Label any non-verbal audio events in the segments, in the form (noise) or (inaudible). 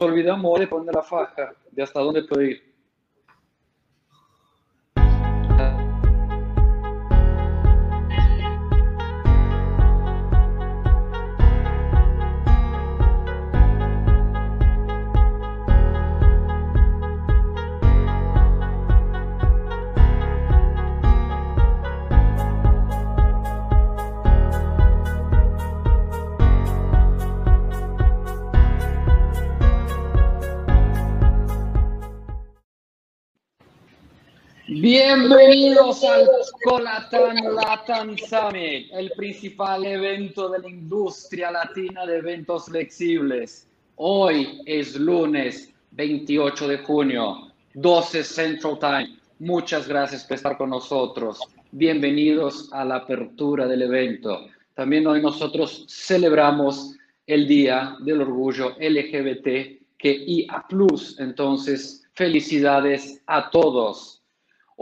olvidamos de poner la faja de hasta dónde puede ir. Bienvenidos al Colatan Latam Summit, el principal evento de la industria latina de eventos flexibles. Hoy es lunes 28 de junio, 12 Central Time. Muchas gracias por estar con nosotros. Bienvenidos a la apertura del evento. También hoy nosotros celebramos el Día del Orgullo LGBT que IA+. Entonces, felicidades a todos.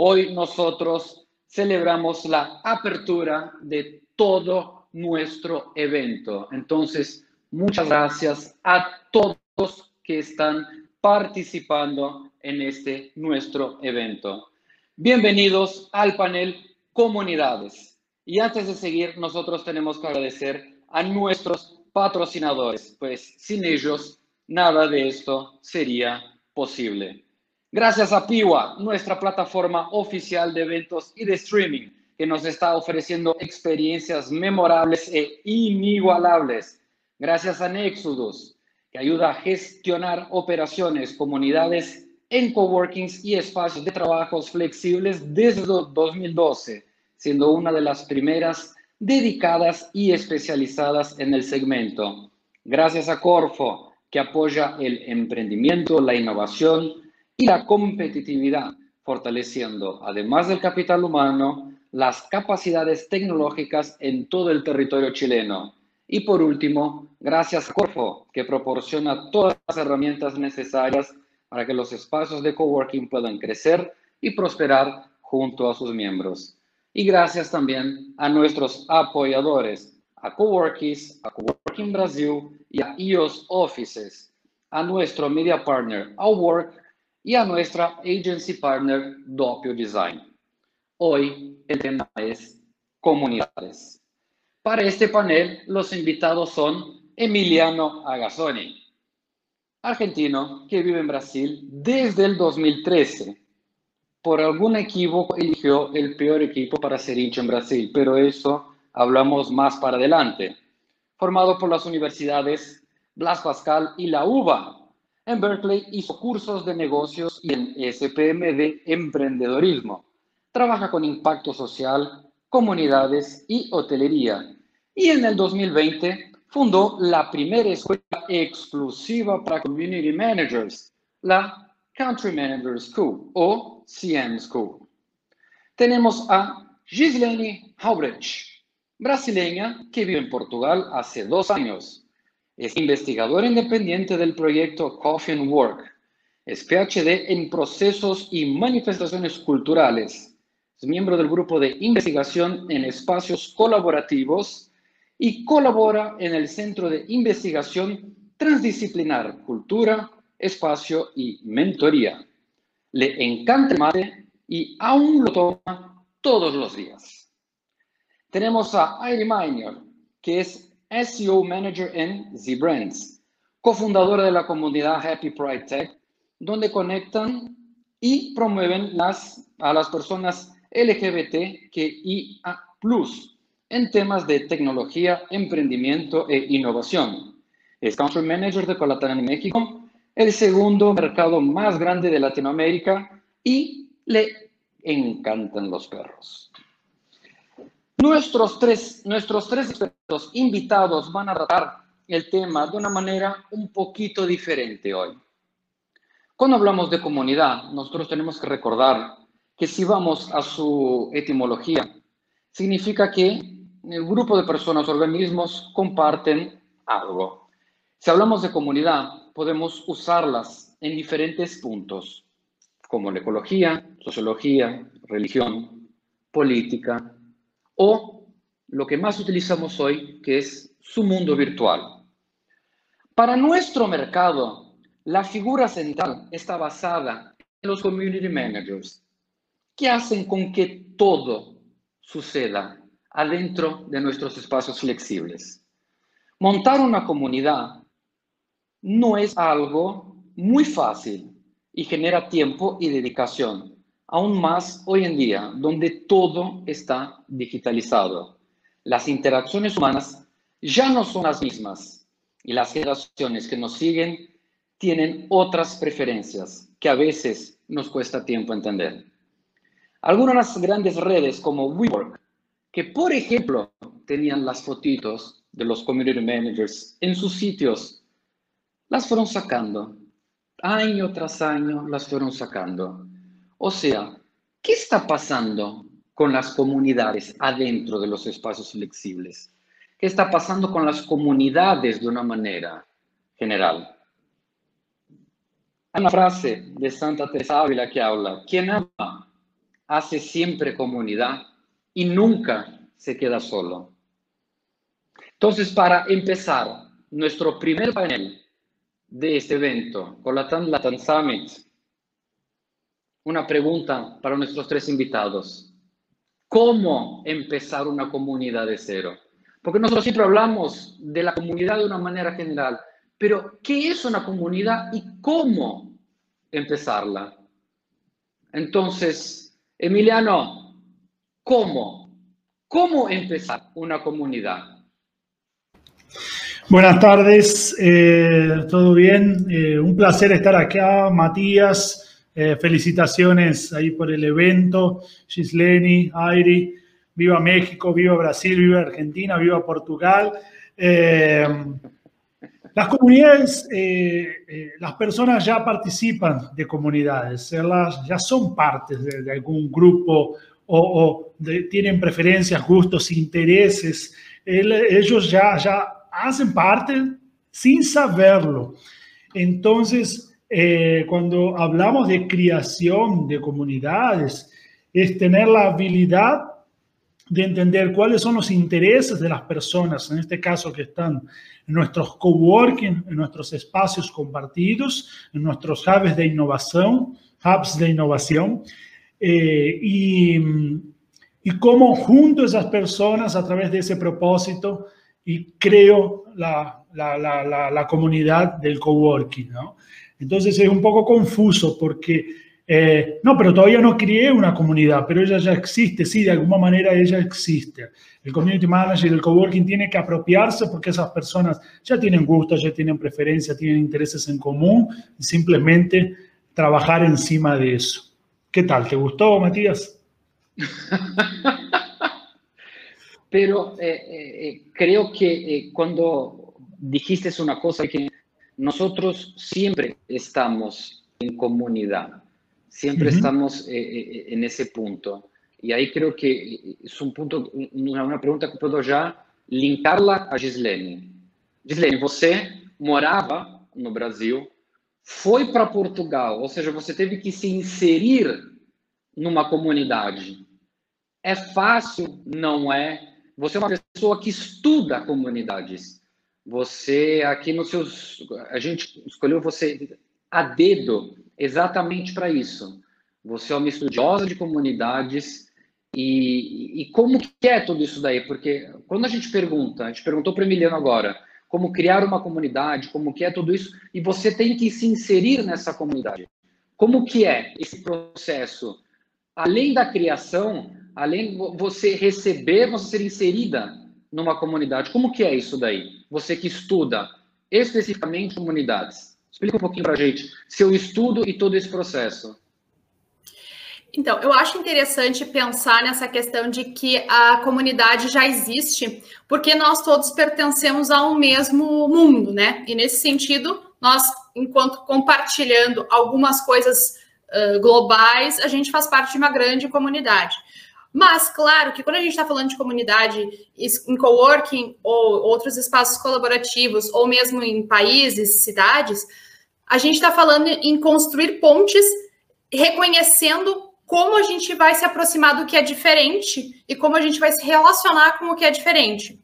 Hoy nosotros celebramos la apertura de todo nuestro evento. Entonces, muchas gracias a todos que están participando en este nuestro evento. Bienvenidos al panel Comunidades. Y antes de seguir, nosotros tenemos que agradecer a nuestros patrocinadores, pues sin ellos nada de esto sería posible. Gracias a Piwa, nuestra plataforma oficial de eventos y de streaming, que nos está ofreciendo experiencias memorables e inigualables. Gracias a Nexudus, que ayuda a gestionar operaciones, comunidades en coworkings y espacios de trabajos flexibles desde 2012, siendo una de las primeras dedicadas y especializadas en el segmento. Gracias a Corfo, que apoya el emprendimiento, la innovación, y la competitividad, fortaleciendo, además del capital humano, las capacidades tecnológicas en todo el territorio chileno. Y por último, gracias a Corfo, que proporciona todas las herramientas necesarias para que los espacios de coworking puedan crecer y prosperar junto a sus miembros. Y gracias también a nuestros apoyadores, a Coworkies, a Coworking Brasil y a IOS Offices, a nuestro media partner, Outwork, y a nuestra agency partner Doppio Design. Hoy el tema es comunidades. Para este panel, los invitados son Emiliano Agazzoni, argentino que vive en Brasil desde el 2013. Por algún equivoco eligió el peor equipo para ser hincha en Brasil, pero eso hablamos más para adelante. Formado por las universidades Blas Pascal y la UBA, en Berkeley hizo cursos de negocios y en SPM de emprendedorismo. Trabaja con impacto social, comunidades y hotelería. Y en el 2020 fundó la primera escuela exclusiva para Community Managers, la Country Manager School o CM School. Tenemos a Gislene Haubrecht, brasileña que vive en Portugal hace dos años es investigador independiente del proyecto Coffee and Work. Es PhD en procesos y manifestaciones culturales. Es miembro del grupo de investigación en espacios colaborativos y colabora en el Centro de Investigación Transdisciplinar Cultura, Espacio y Mentoría. Le encanta el mate y aún lo toma todos los días. Tenemos a Airi Miner, que es SEO Manager en ZBrands, cofundadora de la comunidad Happy Pride Tech, donde conectan y promueven las, a las personas LGBT que plus en temas de tecnología, emprendimiento e innovación. Es Country Manager de Colatán en México, el segundo mercado más grande de Latinoamérica y le encantan los perros. Nuestros tres, nuestros tres expertos invitados van a tratar el tema de una manera un poquito diferente hoy. Cuando hablamos de comunidad, nosotros tenemos que recordar que si vamos a su etimología, significa que el grupo de personas o organismos comparten algo. Si hablamos de comunidad, podemos usarlas en diferentes puntos, como la ecología, sociología, religión, política, o lo que más utilizamos hoy, que es su mundo virtual. Para nuestro mercado, La figura central está basada en los community managers, que hacen con que todo suceda adentro de nuestros espacios flexibles. Montar una comunidad no es algo muy fácil y genera tiempo y dedicación, aún más hoy en día, donde todo está digitalizado. Las interacciones humanas ya no son las mismas y las generaciones que nos siguen tienen otras preferencias que a veces nos cuesta tiempo entender. Algunas grandes redes como WeWork, que por ejemplo tenían las fotitos de los community managers en sus sitios, las fueron sacando. Año tras año las fueron sacando. O sea, ¿qué está pasando con las comunidades adentro de los espacios flexibles? ¿Qué está pasando con las comunidades de una manera general? Hay una frase de Santa Teresa Ávila que habla, quien ama hace siempre comunidad y nunca se queda solo. Entonces, para empezar nuestro primer panel de este evento, con Latam Summit, una pregunta para nuestros tres invitados. ¿Cómo empezar una comunidad de cero? Porque nosotros siempre hablamos de la comunidad de una manera general, pero ¿qué es una comunidad y cómo empezarla? Entonces, Emiliano, ¿cómo? ¿Cómo empezar una comunidad? Buenas tardes, eh, ¿todo bien? Eh, un placer estar acá, Matías. Eh, felicitaciones ahí por el evento, Gisleni, Airi. Viva México, viva Brasil, viva Argentina, viva Portugal. Las comunidades, eh, eh, las personas ya participan de comunidades, ellas ya son partes de, algún grupo o, tienen preferencias, gustos, intereses. ellos ya, ya hacen parte sin saberlo. Entonces, eh, cuando hablamos de creación de comunidades, es tener la habilidad de entender cuáles son los intereses de las personas, en este caso que están en nuestros coworking, en nuestros espacios compartidos, en nuestros hubs de innovación, hubs de innovación, eh, y, y cómo junto a esas personas a través de ese propósito y creo la, la, la, la comunidad del coworking, ¿no? Entonces es un poco confuso porque eh, no, pero todavía no creé una comunidad, pero ella ya existe, sí, de alguna manera ella existe. El community manager, el coworking tiene que apropiarse porque esas personas ya tienen gustos, ya tienen preferencias, tienen intereses en común y simplemente trabajar encima de eso. ¿Qué tal? ¿Te gustó, Matías? (laughs) pero eh, eh, creo que cuando dijiste una cosa que nosotros siempre estamos en comunidad Siempre estamos eh, eh, en ese punto. Y ahí creo que es un punto, una pregunta que puedo ya linkarla a Gislene. Gislene, você morava no Brasil, foi para Portugal, ou seja, você teve que se inserir numa comunidade. É fácil? Não é. Você é uma pessoa que estuda comunidades. Você aqui nos seus, a gente escolheu você a dedo exatamente para isso. Você é uma estudiosa de comunidades e, e como que é tudo isso daí? Porque quando a gente pergunta, a gente perguntou para Emiliano agora, como criar uma comunidade, como que é tudo isso, e você tem que se inserir nessa comunidade. Como que é esse processo? Além da criação, além de você receber, você ser inserida numa comunidade. Como que é isso daí? Você que estuda especificamente comunidades. Explica um pouquinho para a gente seu estudo e todo esse processo. Então, eu acho interessante pensar nessa questão de que a comunidade já existe, porque nós todos pertencemos a um mesmo mundo, né? E nesse sentido, nós, enquanto compartilhando algumas coisas uh, globais, a gente faz parte de uma grande comunidade. Mas, claro, que quando a gente está falando de comunidade em coworking ou outros espaços colaborativos, ou mesmo em países, cidades, a gente está falando em construir pontes, reconhecendo como a gente vai se aproximar do que é diferente e como a gente vai se relacionar com o que é diferente.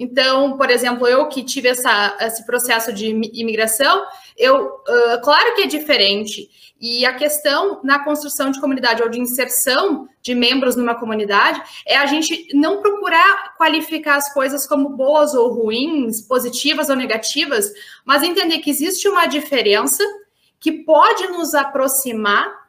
Então, por exemplo, eu que tive essa, esse processo de imigração, eu, uh, claro que é diferente. E a questão na construção de comunidade ou de inserção de membros numa comunidade é a gente não procurar qualificar as coisas como boas ou ruins, positivas ou negativas, mas entender que existe uma diferença que pode nos aproximar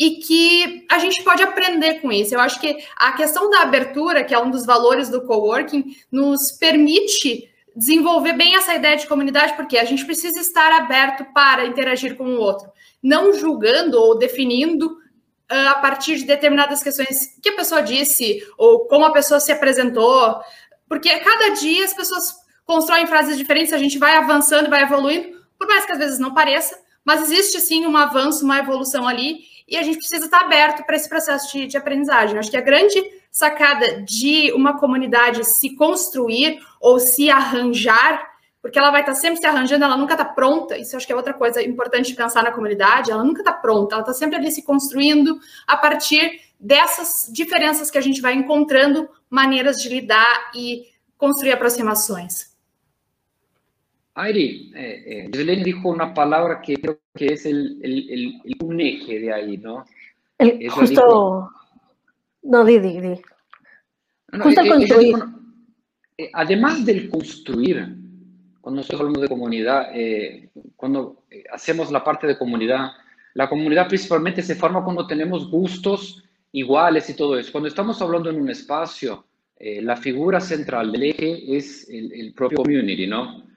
e que a gente pode aprender com isso. Eu acho que a questão da abertura, que é um dos valores do coworking, nos permite desenvolver bem essa ideia de comunidade, porque a gente precisa estar aberto para interagir com o outro, não julgando ou definindo uh, a partir de determinadas questões que a pessoa disse ou como a pessoa se apresentou, porque cada dia as pessoas constroem frases diferentes, a gente vai avançando, vai evoluindo, por mais que às vezes não pareça, mas existe sim um avanço, uma evolução ali, e a gente precisa estar aberto para esse processo de, de aprendizagem. Acho que a grande sacada de uma comunidade se construir ou se arranjar, porque ela vai estar sempre se arranjando, ela nunca está pronta. Isso acho que é outra coisa importante de pensar na comunidade. Ela nunca está pronta, ela está sempre ali se construindo a partir dessas diferenças que a gente vai encontrando maneiras de lidar e construir aproximações. Airi, eh, eh, dijo una palabra que creo que es el, el, el, el un eje de ahí, ¿no? Justo, dijo, no, di, di, di. No, justo ella, construir. Ella dijo, eh, además del construir, cuando estoy hablando de comunidad, eh, cuando eh, hacemos la parte de comunidad, la comunidad principalmente se forma cuando tenemos gustos iguales y todo eso. Cuando estamos hablando en un espacio, eh, la figura central del eje es el, el propio community, ¿no?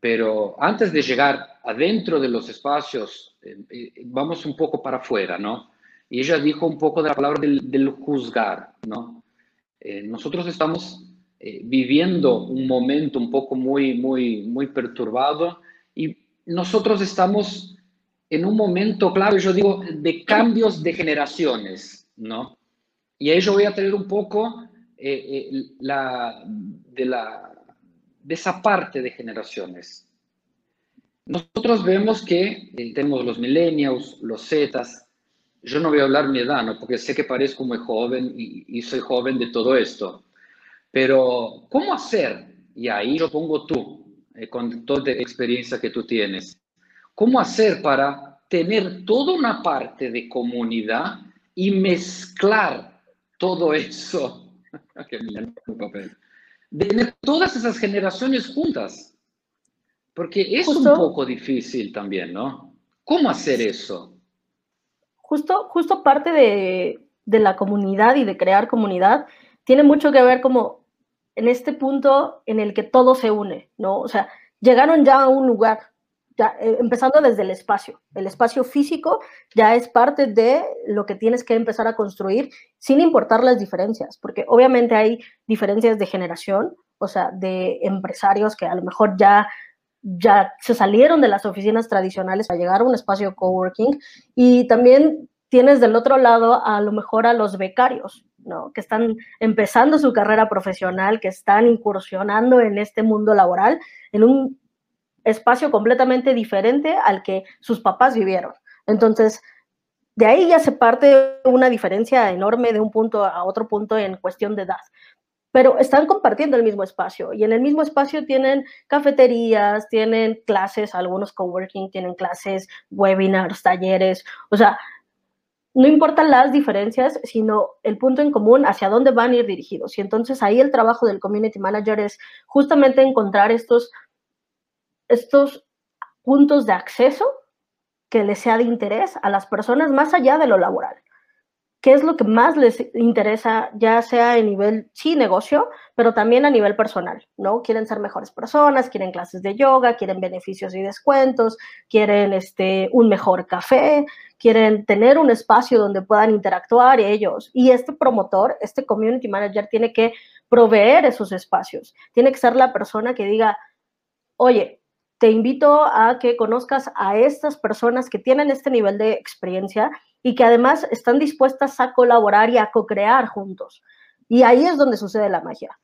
Pero antes de llegar adentro de los espacios, eh, eh, vamos un poco para afuera, ¿no? Y ella dijo un poco de la palabra del, del juzgar, ¿no? Eh, nosotros estamos eh, viviendo un momento un poco muy, muy, muy perturbado y nosotros estamos en un momento, claro, yo digo, de cambios de generaciones, ¿no? Y ahí yo voy a tener un poco eh, eh, la, de la de esa parte de generaciones. Nosotros vemos que eh, tenemos los millennials, los zetas. Yo no voy a hablar mi edad, ¿no? porque sé que parezco muy joven y, soy joven de todo esto. Pero, ¿cómo hacer? Y ahí yo pongo tú, eh, con toda la experiencia que tú tienes. ¿Cómo hacer para tener toda una parte de comunidad y mezclar todo eso? (laughs) que papel de tener todas esas generaciones juntas. Porque es justo, un poco difícil también, ¿no? ¿Cómo hacer eso? Justo, justo parte de, de la comunidad y de crear comunidad tiene mucho que ver como en este punto en el que todo se une, ¿no? O sea, llegaron ya a un lugar, eh, empezando desde el espacio. El espacio físico ya es parte de lo que tienes que empezar a construir sin importar las diferencias, porque obviamente hay diferencias de generación, o sea, de empresarios que a lo mejor ya ya se salieron de las oficinas tradicionales para llegar a un espacio coworking y también tienes del otro lado a lo mejor a los becarios, ¿no? que están empezando su carrera profesional, que están incursionando en este mundo laboral en un espacio completamente diferente al que sus papás vivieron. Entonces, de ahí ya se parte una diferencia enorme de un punto a otro punto en cuestión de edad. Pero están compartiendo el mismo espacio y en el mismo espacio tienen cafeterías, tienen clases, algunos coworking tienen clases, webinars, talleres, o sea, no importan las diferencias, sino el punto en común hacia dónde van a ir dirigidos. Y entonces ahí el trabajo del community manager es justamente encontrar estos estos puntos de acceso que les sea de interés a las personas más allá de lo laboral. ¿Qué es lo que más les interesa, ya sea a nivel, sí, negocio, pero también a nivel personal, ¿no? Quieren ser mejores personas, quieren clases de yoga, quieren beneficios y descuentos, quieren este, un mejor café, quieren tener un espacio donde puedan interactuar ellos. Y este promotor, este community manager, tiene que proveer esos espacios. Tiene que ser la persona que diga, oye, te invito a que conozcas a estas personas que tienen este nivel de experiencia y que además están dispuestas a colaborar y a co-crear juntos. Y ahí es donde sucede la magia.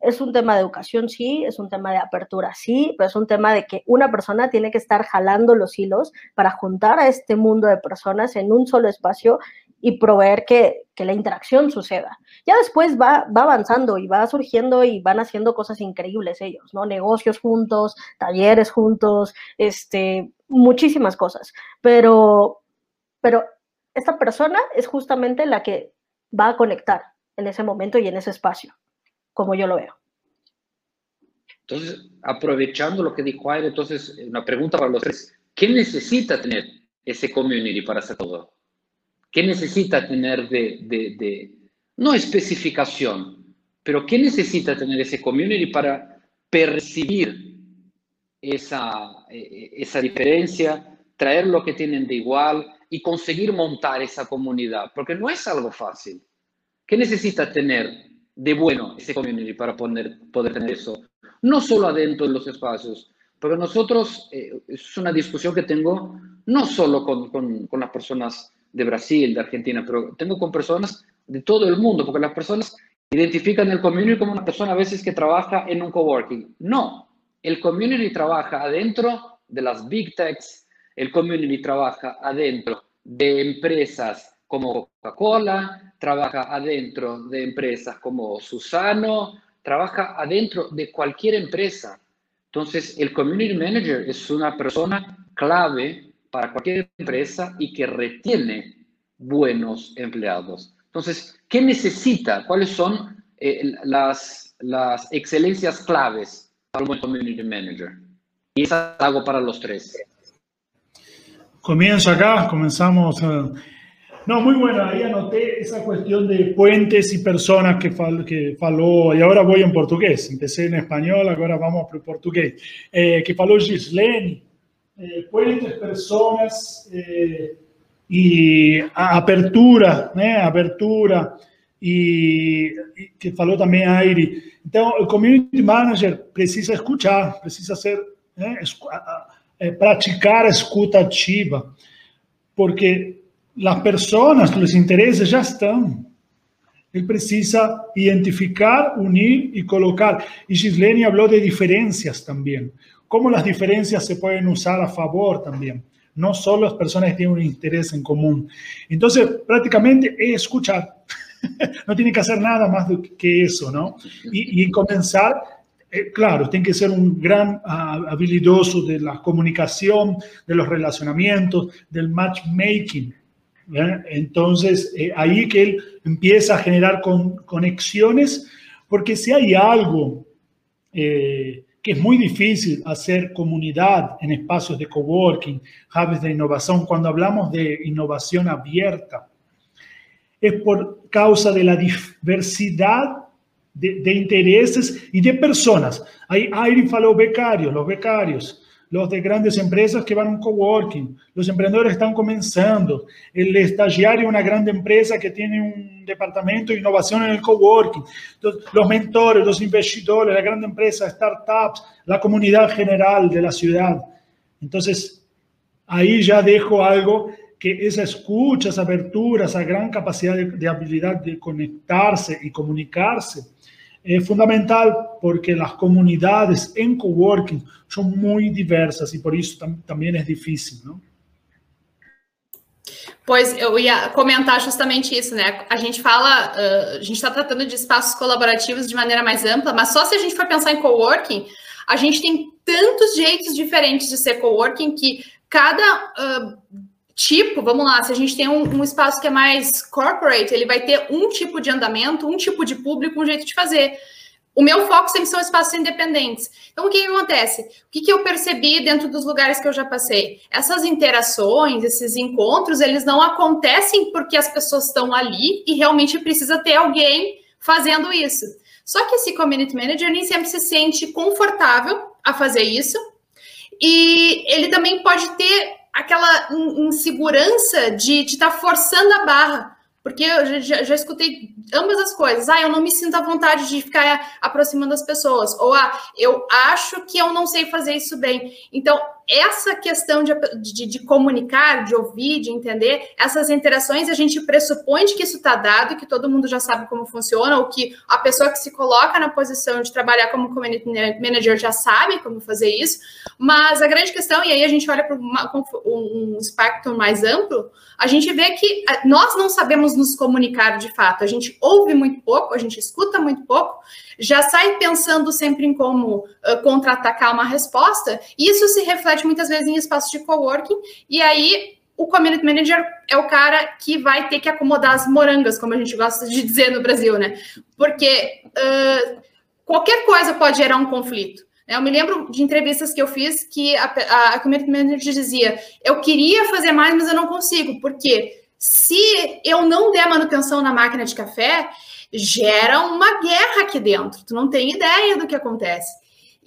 Es un tema de educación, sí, es un tema de apertura, sí, pero es un tema de que una persona tiene que estar jalando los hilos para juntar a este mundo de personas en un solo espacio y proveer que, que, la interacción suceda. Ya después va, va avanzando y va surgiendo y van haciendo cosas increíbles ellos, ¿no? Negocios juntos, talleres juntos, este, muchísimas cosas. Pero, pero esta persona es justamente la que va a conectar en ese momento y en ese espacio, como yo lo veo. Entonces, aprovechando lo que dijo Aire, entonces, una pregunta para los tres. ¿Qué necesita tener ese community para hacer todo? ¿Qué necesita tener de, de, de, no especificación, pero qué necesita tener ese community para percibir esa, e, esa diferencia, traer lo que tienen de igual y conseguir montar esa comunidad? Porque no es algo fácil. ¿Qué necesita tener de bueno ese community para poder, poder tener eso? no solo adentro de los espacios, porque nosotros, eh, es una discusión que tengo no solo con, con, con, las personas de Brasil, de Argentina, pero tengo con personas de todo el mundo, porque las personas identifican el community como una persona a veces que trabaja en un coworking. No, el community trabaja adentro de las big techs, el community trabaja adentro de empresas como Coca-Cola, trabaja adentro de empresas como Susano, trabaja adentro de cualquier empresa. Entonces, el community manager es una persona clave para cualquier empresa y que retiene buenos empleados. Entonces, ¿qué necesita? ¿Cuáles son eh, las, las excelencias claves para un community manager? Y eso hago para los tres. Comienzo acá, comenzamos. Uh no, muy buena. Ahí anoté esa cuestión de puentes y personas que, fal, que faló, y ahora voy en portugués. Empecé en español, ahora vamos para portugués. Eh, que faló Gislene. Eh, puentes, personas eh, y apertura, né? apertura. E, e, que falou também a Aire. Então, o community manager precisa escutar, precisa ser, né, praticar a escuta ativa, porque las personas, los intereses ya están. Él precisa identificar, unir y colocar. Y Gisleni habló de diferencias también. Cómo las diferencias se pueden usar a favor también. No solo las personas que tienen un interés en común. Entonces, prácticamente es escuchar. (laughs) no tiene que hacer nada más que eso, ¿no? Y, y comenzar eh, claro, tiene que ser un gran uh, habilidoso de la comunicación, de los relacionamientos, del matchmaking. Entonces, eh, ahí que él empieza a generar con, conexiones, porque si hay algo eh, que es muy difícil hacer comunidad en espacios de coworking, hubs de innovación, cuando hablamos de innovación abierta, es por causa de la diversidad de, de intereses y de personas. Airi faló becarios, los becarios los de grandes empresas que van a un coworking, los emprendedores están comenzando, el estagiario una grande empresa que tiene un departamento de innovación en el coworking, los mentores, los investidores, la grande empresa, startups, la comunidad general de la ciudad. Entonces, ahí ya dejo algo que esa escucha, esa apertura, esa gran capacidad de, habilidad de conectarse y comunicarse, es fundamental porque las comunidades en coworking son muy diversas y por isso tam também é difícil, não? Pois eu ia comentar justamente isso, né? A gente fala, uh, a gente está tratando de espaços colaborativos de maneira mais ampla, mas só se a gente for pensar em coworking, a gente tem tantos jeitos diferentes de ser coworking que cada uh, tipo, vamos lá, se a gente tem um, um, espaço que é mais corporate, ele vai ter um tipo de andamento, um tipo de público, um jeito de fazer. O meu foco sempre são espaços independentes. Então, o que, acontece? O que, que eu percebi dentro dos lugares que eu já passei? Essas interações, esses encontros, eles não acontecem porque as pessoas estão ali e realmente precisa ter alguém fazendo isso. Só que esse community manager nem sempre se sente confortável a fazer isso. E ele também pode ter aquela insegurança de estar tá forçando a barra. Porque eu já, já, escutei ambas as coisas. Ah, eu não me sinto à vontade de ficar aproximando as pessoas. Ou ah, eu acho que eu não sei fazer isso bem. Então, essa questão de, de, de, comunicar, de ouvir, de entender, essas interações, a gente pressupõe que isso está dado, que todo mundo já sabe como funciona, ou que a pessoa que se coloca na posição de trabalhar como community manager já sabe como fazer isso, mas a grande questão, e aí a gente olha para um espectro mais amplo, a gente vê que nós não sabemos nos comunicar de fato, a gente ouve muito pouco, a gente escuta muito pouco, já sai pensando sempre em como uh, contra-atacar uma resposta, e isso se reflete muitas vezes em espaços de coworking, e aí o community manager é o cara que vai ter que acomodar as morangas, como a gente gosta de dizer no Brasil, né? Porque uh, qualquer coisa pode gerar um conflito. Né? Eu me lembro de entrevistas que eu fiz que a, a, a community manager dizia: eu queria fazer mais, mas eu não consigo, porque se eu não der manutenção na máquina de café, gera uma guerra aqui dentro. Tu não tem ideia do que acontece.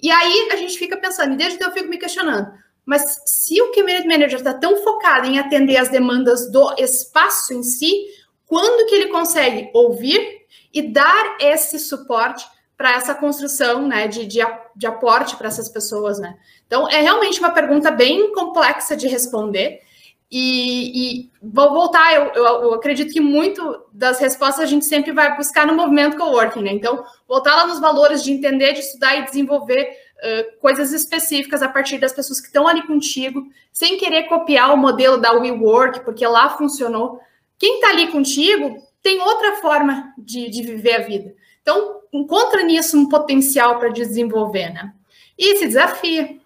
E aí a gente fica pensando, e desde então eu fico me questionando, mas se o community manager está tão focado em atender as demandas do espaço em si, quando que ele consegue ouvir e dar esse suporte para essa construção né, de, de, de aporte para essas pessoas? Né? Então, é realmente uma pergunta bem complexa de responder. E, e, vou voltar, eu, eu, eu, acredito que muito das respostas a gente sempre vai buscar no movimento coworking, né? Então, voltar lá nos valores de entender, de estudar e desenvolver uh, coisas específicas a partir das pessoas que estão ali contigo, sem querer copiar o modelo da WeWork, porque lá funcionou. Quem está ali contigo tem outra forma de, de viver a vida. Então, encontra nisso um potencial para desenvolver, né? E se desafia.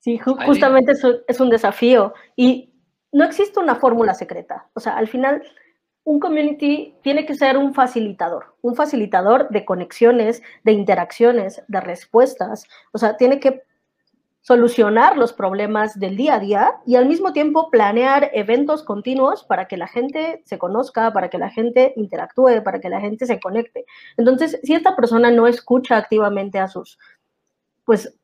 Sí, justamente eso es un desafío y no existe una fórmula secreta. O sea, al final, un community tiene que ser un facilitador, un facilitador de conexiones, de interacciones, de respuestas. O sea, tiene que solucionar los problemas del día a día y al mismo tiempo planear eventos continuos para que la gente se conozca, para que la gente interactúe, para que la gente se conecte. Entonces, si esta persona no escucha activamente a sus pues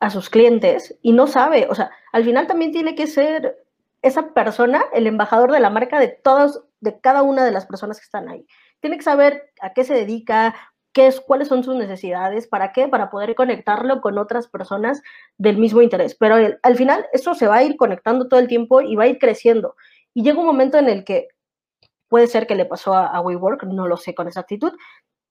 a sus clientes y no sabe, o sea, al final también tiene que ser esa persona el embajador de la marca de todas, de cada una de las personas que están ahí. Tiene que saber a qué se dedica, qué es, cuáles son sus necesidades, para qué, para poder conectarlo con otras personas del mismo interés. Pero al final eso se va a ir conectando todo el tiempo y va a ir creciendo. Y llega un momento en el que puede ser que le pasó a, a WeWork, no lo sé con exactitud,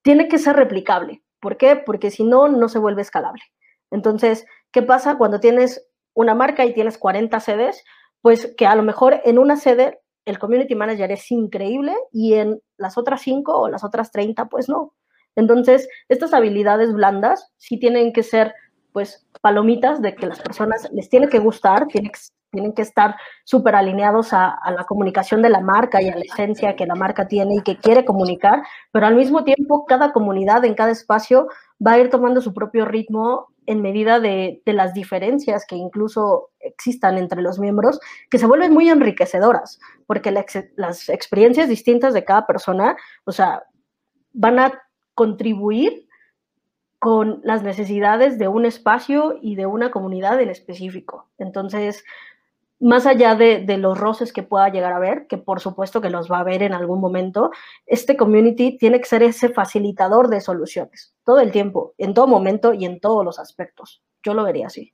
tiene que ser replicable. ¿Por qué? Porque si no, no se vuelve escalable. Entonces, ¿qué pasa cuando tienes una marca y tienes 40 sedes? Pues que a lo mejor en una sede el community manager es increíble y en las otras 5 o las otras 30, pues no. Entonces, estas habilidades blandas sí tienen que ser, pues, palomitas de que las personas les tiene que gustar, tienen que, estar súper alineados a, a, la comunicación de la marca y a la esencia que la marca tiene y que quiere comunicar, pero al mismo tiempo cada comunidad en cada espacio va a ir tomando su propio ritmo en medida de, las diferencias que incluso existan entre los miembros, que se vuelven muy enriquecedoras, porque la, las experiencias distintas de cada persona, o sea, van a contribuir con las necesidades de un espacio y de una comunidad en específico. Entonces, más allá de, de, los roces que pueda llegar a ver, que por supuesto que los va a haber en algún momento, este community tiene que ser ese facilitador de soluciones, todo el tiempo, en todo momento y en todos los aspectos. Yo lo vería así.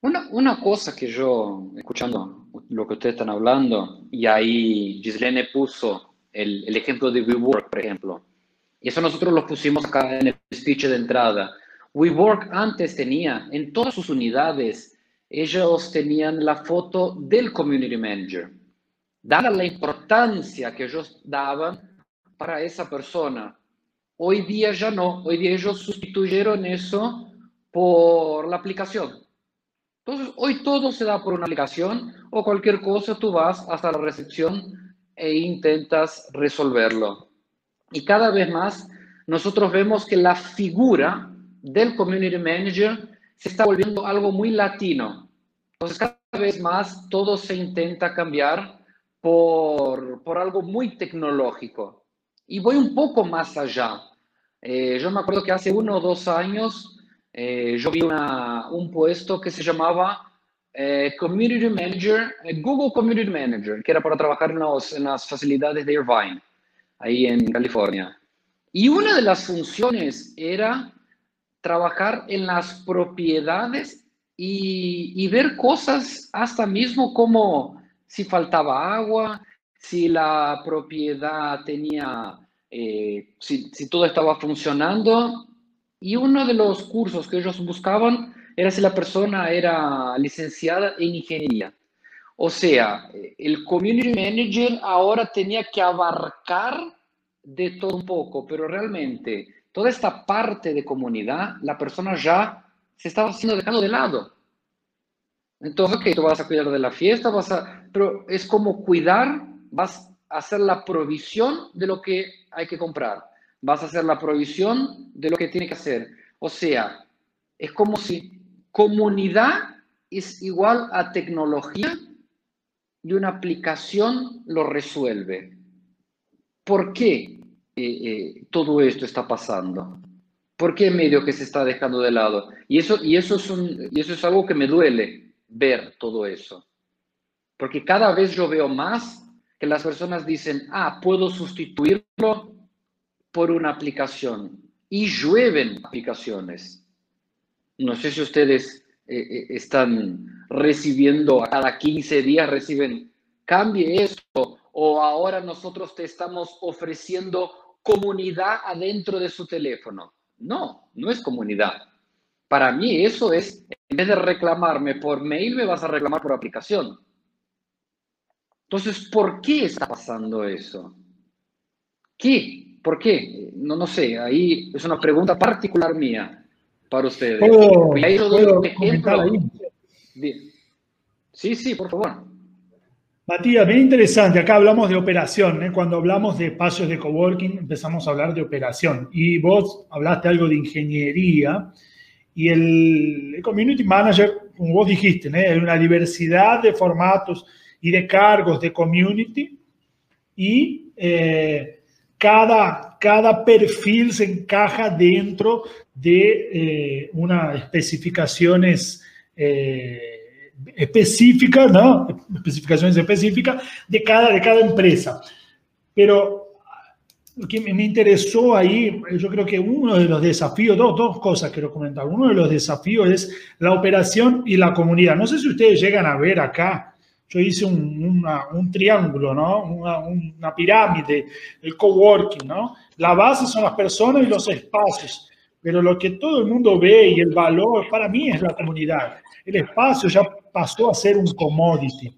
Una, una cosa que yo, escuchando lo que ustedes están hablando, y ahí Gislene puso el, el ejemplo de WeWork, por ejemplo, y eso nosotros lo pusimos acá en el speech de entrada, WeWork antes tenía en todas sus unidades, ellos tenían la foto del community manager, dada la importancia que ellos daban para esa persona. Hoy día ya no, hoy día ellos sustituyeron eso por la aplicación. Entonces, hoy todo se da por una aplicación o cualquier cosa, tú vas hasta la recepción e intentas resolverlo. Y cada vez más nosotros vemos que la figura del community manager se está volviendo algo muy latino. Entonces, cada vez más todo se intenta cambiar por, por algo muy tecnológico. Y voy un poco más allá. Eh, yo me acuerdo que hace uno o dos años eh, yo vi un puesto que se llamaba eh, Community Manager, Google Community Manager, que era para trabajar en, los, en las facilidades de Irvine, ahí en California. Y una de las funciones era trabajar en las propiedades y, ver cosas hasta mismo como si faltaba agua, si la propiedad tenía, eh, si, todo estaba funcionando. Y uno de los cursos que ellos buscaban era si la persona era licenciada en ingeniería. O sea, el community manager ahora tenía que abarcar de todo un poco, pero realmente toda esta parte de comunidad, la persona ya se estaba haciendo dejando de lado. Entonces, que tú vas a cuidar de la fiesta, vas a, pero es como cuidar, vas a hacer la provisión de lo que hay que comprar, vas a hacer la provisión de lo que tiene que hacer. O sea, es como si comunidad es igual a tecnología y una aplicación lo resuelve. ¿Por qué eh, eh, todo esto está pasando? ¿Por qué medio que se está dejando de lado? Y eso, y eso, es, un, y eso es algo que me duele, ver todo eso. Porque cada vez yo veo más que las personas dicen, ah, puedo sustituirlo por una aplicación. Y llueven aplicaciones. No sé si ustedes eh, eh, están recibiendo a cada 15 días, reciben, cambie esto, o ahora nosotros te estamos ofreciendo comunidad adentro de su teléfono. No, no es comunidad. Para mí eso es, en vez de reclamarme por mail, me vas a reclamar por aplicación. Entonces, ¿por qué está pasando eso? ¿Qué? ¿Por qué? No, no sé, ahí es una pregunta particular mía para ustedes. ¿Puedo, ¿puedo comentar ahí? Sí, sí, por favor. Matías, bien interesante. Acá hablamos de operación. ¿eh? Cuando hablamos de espacios de coworking, empezamos a hablar de operación. Y vos hablaste algo de ingeniería. Y el, community manager, como vos dijiste, ¿no? hay una diversidad de formatos y de cargos de community y eh, cada, cada perfil se encaja dentro de eh, unas especificaciones eh, específicas, ¿no? Especificaciones específicas de cada, de cada empresa. Pero lo que me interesó ahí, yo creo que uno de los desafíos, dos, dos cosas quiero comentar. Uno de los desafíos es la operación y la comunidad. No sé si ustedes llegan a ver acá, yo hice un, un triángulo, ¿no? Una, una, pirámide, el coworking, ¿no? La base son las personas y los espacios, pero lo que todo el mundo ve y el valor para mí es la comunidad. El espacio ya pasó a ser un commodity.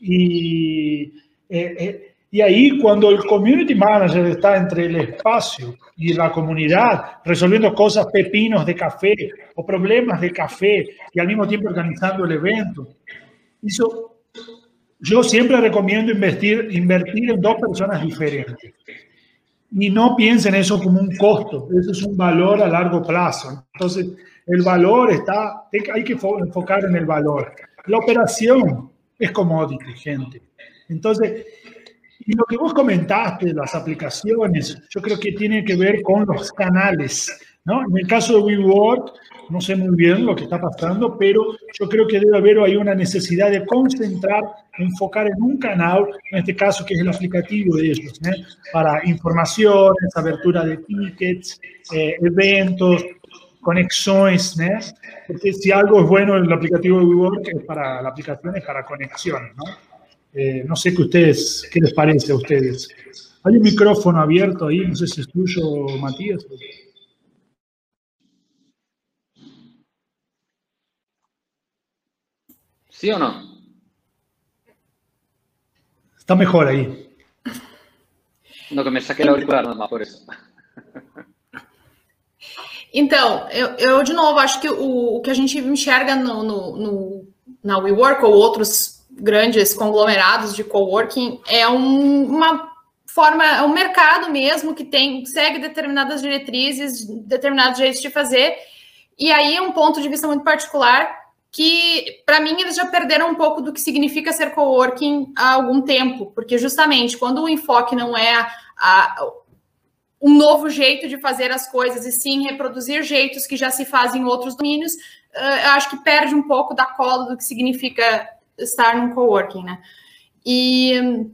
Y eh, eh, y ahí cuando el community manager está entre el espacio y la comunidad, resolviendo cosas pepinos de café o problemas de café y al mismo tiempo organizando el evento, eso, yo siempre recomiendo invertir, invertir en dos personas diferentes. Y no piensen eso como un costo, eso es un valor a largo plazo. Entonces, el valor está, hay que enfocar en el valor. La operación es commodity, gente. Entonces, y lo que vos comentaste las aplicaciones, yo creo que tiene que ver con los canales. ¿no? En el caso de WeWork, no sé muy bien lo que está pasando, pero yo creo que debe haber ahí una necesidad de concentrar, enfocar en un canal, en este caso que es el aplicativo de ellos, ¿eh? para informaciones, abertura de tickets, eh, eventos, conexiones, ¿eh? porque si algo es bueno en el aplicativo de WeWork es para la aplicación es para conexiones, ¿no? Eh, no sé qué ustedes, qué les parece a ustedes. Hay un micrófono abierto ahí, no sé si es tuyo, Matías. ¿Sí o no? Está mejor aí. No, que me saquei o auricular normal, por isso. (laughs) Então, eu, eu, de novo acho que o, o que a gente enxerga no, no, no, na WeWork ou outros grandes conglomerados de coworking é um, uma forma, é um mercado mesmo que tem segue determinadas diretrizes, determinados jeitos de fazer. E aí é um ponto de vista muito particular que, para mim, eles já perderam um pouco do que significa ser coworking há algum tempo, porque justamente quando o enfoque não é a, um novo jeito de fazer as coisas, e sim reproduzir jeitos que já se fazem em outros domínios, uh, eu acho que perde um pouco da cola do que significa estar num coworking, né? E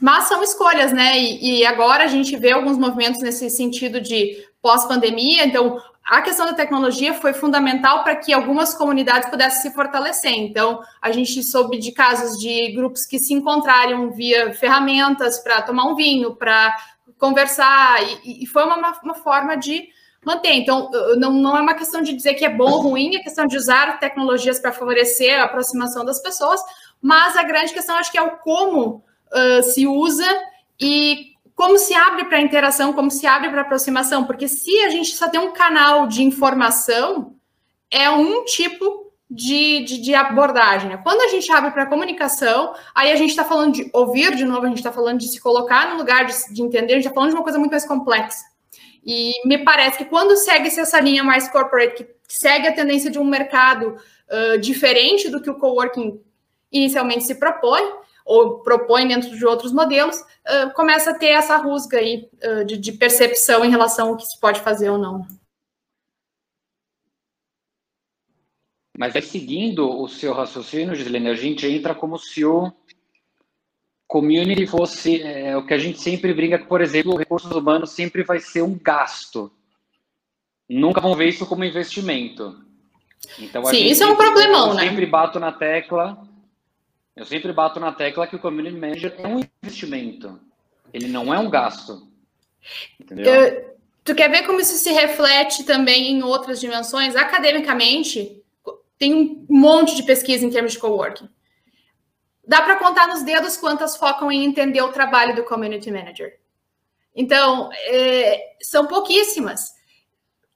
mas são escolhas, né? E, e, agora a gente vê alguns movimentos nesse sentido de pós-pandemia. Então, a questão da tecnologia foi fundamental para que algumas comunidades pudessem se fortalecer. Então, a gente soube de casos de grupos que se encontraram via ferramentas para tomar um vinho, para conversar, e, e foi uma, uma, forma de manter. Então, não, não é uma questão de dizer que é bom ou ruim, é questão de usar tecnologias para favorecer a aproximação das pessoas, mas a grande questão acho que é o como uh, se usa e como se abre para interação, como se abre para aproximação, porque se a gente só tem um canal de informação, é um tipo de, de, de abordagem. Né? Quando a gente abre para comunicação, aí a gente está falando de ouvir de novo, a gente está falando de se colocar no lugar de, de entender, a gente está falando de uma coisa muito mais complexa. E me parece que quando segue-se essa linha mais corporate, que segue a tendência de um mercado uh, diferente do que o coworking inicialmente se propõe, ou propõe dentro de outros modelos, uh, começa a ter essa rusga aí uh, de, de, percepção em relação ao que se pode fazer ou não. Mas aí, seguindo o seu raciocínio, Gislene, a gente entra como se o community fosse é, o que a gente sempre brinca que, por exemplo, recursos humanos sempre vai ser um gasto. Nunca vão ver isso como investimento. Então, Sim, isso é um problemão, né? Eu sempre bato na tecla eu sempre bato na tecla que o community manager é um investimento. Ele não é um gasto. Entendeu? Eu, tu quer ver como isso se reflete também em outras dimensões? Academicamente, tem um monte de pesquisa em termos de coworking. Dá para contar nos dedos quantas focam em entender o trabalho do community manager. Então, é, são pouquíssimas.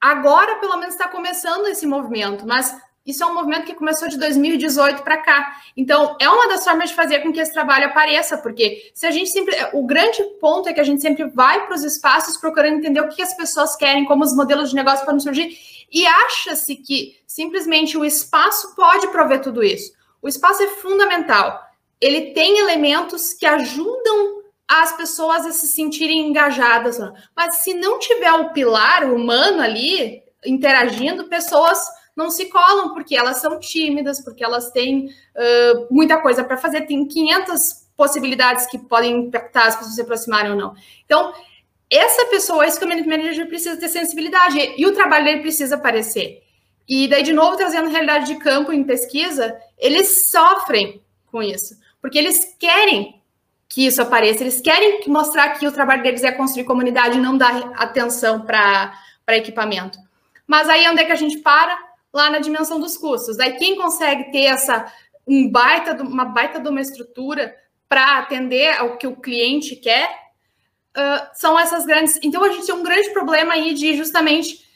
Agora, pelo menos, está começando esse movimento, mas isso é um movimento que começou de 2018 para cá. Então, é uma das formas de fazer com que esse trabalho apareça, porque se a gente sempre. O grande ponto é que a gente sempre vai para os espaços procurando entender o que as pessoas querem, como os modelos de negócio podem surgir, e acha-se que simplesmente o espaço pode prover tudo isso. O espaço é fundamental. Ele tem elementos que ajudam as pessoas a se sentirem engajadas. Mas se não tiver o pilar humano ali interagindo, pessoas não se colam porque elas são tímidas, porque elas têm uh, muita coisa para fazer, tem 500 possibilidades que podem impactar as pessoas se aproximarem ou não. Então, essa pessoa, esse community manager precisa ter sensibilidade e o trabalho dele precisa aparecer. E daí, de novo, trazendo realidade de campo em pesquisa, eles sofrem com isso, porque eles querem que isso apareça, eles querem mostrar que o trabalho deles é construir comunidade e não dar atenção para equipamento. Mas aí onde é que a gente para? Lá na dimensão dos custos. Daí quem consegue ter essa um baita, uma baita de uma estrutura para atender ao que o cliente quer, uh, são essas grandes. Então a gente tem um grande problema aí de justamente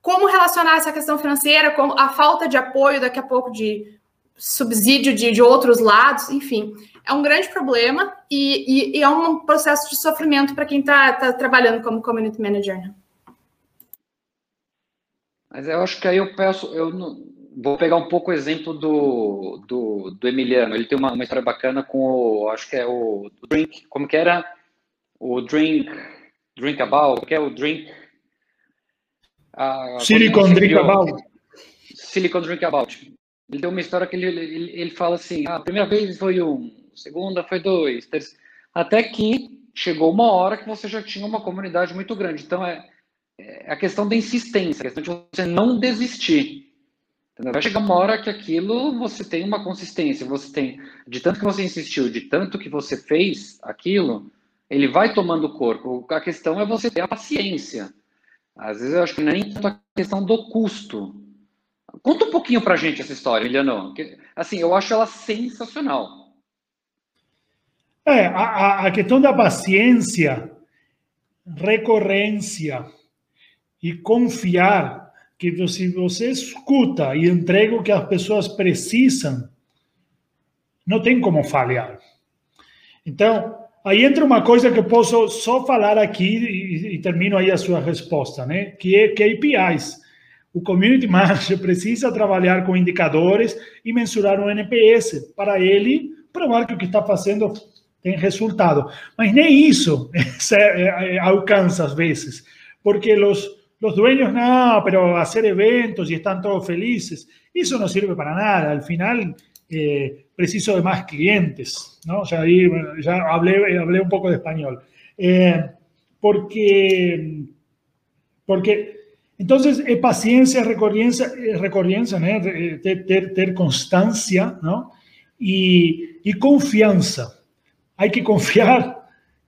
como relacionar essa questão financeira com a falta de apoio, daqui a pouco de subsídio de, de outros lados, enfim, é um grande problema e, e, e é um processo de sofrimento para quem está tá trabalhando como community manager. Né? Mas eu acho que aí eu peço, eu não, vou pegar um pouco o exemplo do, do, do Emiliano. Ele tem uma, uma história bacana com o, acho que é o Drink, como que era? O Drink, Drink About, que é o Drink... A, Silicon Drink About. Silicon Drink About. Ele tem uma história que ele, ele, ele fala assim, ah, a primeira vez foi um, segunda foi dois, terceira, até que chegou uma hora que você já tinha uma comunidade muito grande. Então, é, é a questão da insistência, a questão de você não desistir. Entendeu? Vai chegar uma hora que aquilo você tem uma consistência, você tem, de tanto que você insistiu, de tanto que você fez aquilo, ele vai tomando corpo. A questão é você ter a paciência. Às vezes eu acho que nem tanto a questão do custo. Conta um pouquinho pra gente essa história, Emiliano. Assim, eu acho ela sensacional. É, a, a questão da paciência, recorrência, e confiar que se você escuta e entrega o que as pessoas precisam, não tem como falhar. Então, aí entra uma coisa que eu posso só falar aqui e, e termino aí a sua resposta, né? Que é KPIs. O community (laughs) manager precisa trabalhar com indicadores e mensurar o NPS para ele provar que o que está fazendo tem resultado. Mas nem isso (laughs) alcança às vezes, porque los, los dueños, no, pero hacer eventos y están todos felices, eso no sirve para nada. Al final, eh, preciso de más clientes, ¿no? Ya, ahí, ya hablé, hablé un poco de español. Eh, porque, porque entonces es paciencia, recorriencia, recorriencia ¿no? ter, constancia ¿no? y, y confianza. Hay que confiar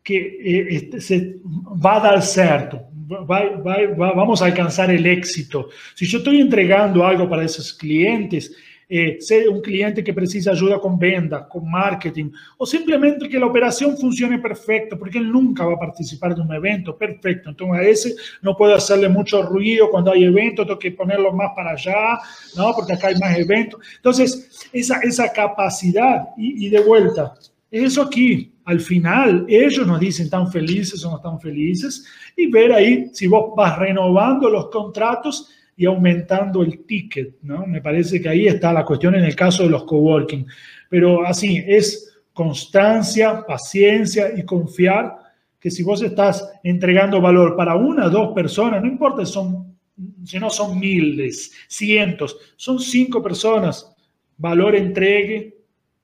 que eh, este, se va a dar cierto, va, va, vamos a alcanzar el éxito. Si yo estoy entregando algo para esos clientes, eh, un cliente que precisa ayuda con ventas, con marketing, o simplemente que la operación funcione perfecto, porque él nunca va a participar de un evento, perfecto. Entonces a ese no puedo hacerle mucho ruido cuando hay eventos, tengo que ponerlo más para allá, ¿no? porque acá hay más eventos. Entonces, esa, esa capacidad y de vuelta, eso aquí, al final, ellos nos dicen tan felices o no tan felices y ver ahí si vos vas renovando los contratos y aumentando el ticket, ¿no? Me parece que ahí está la cuestión en el caso de los coworking. Pero así, es constancia, paciencia y confiar que si vos estás entregando valor para una o dos personas, no importa son, si no son miles, cientos, son cinco personas, valor entregue,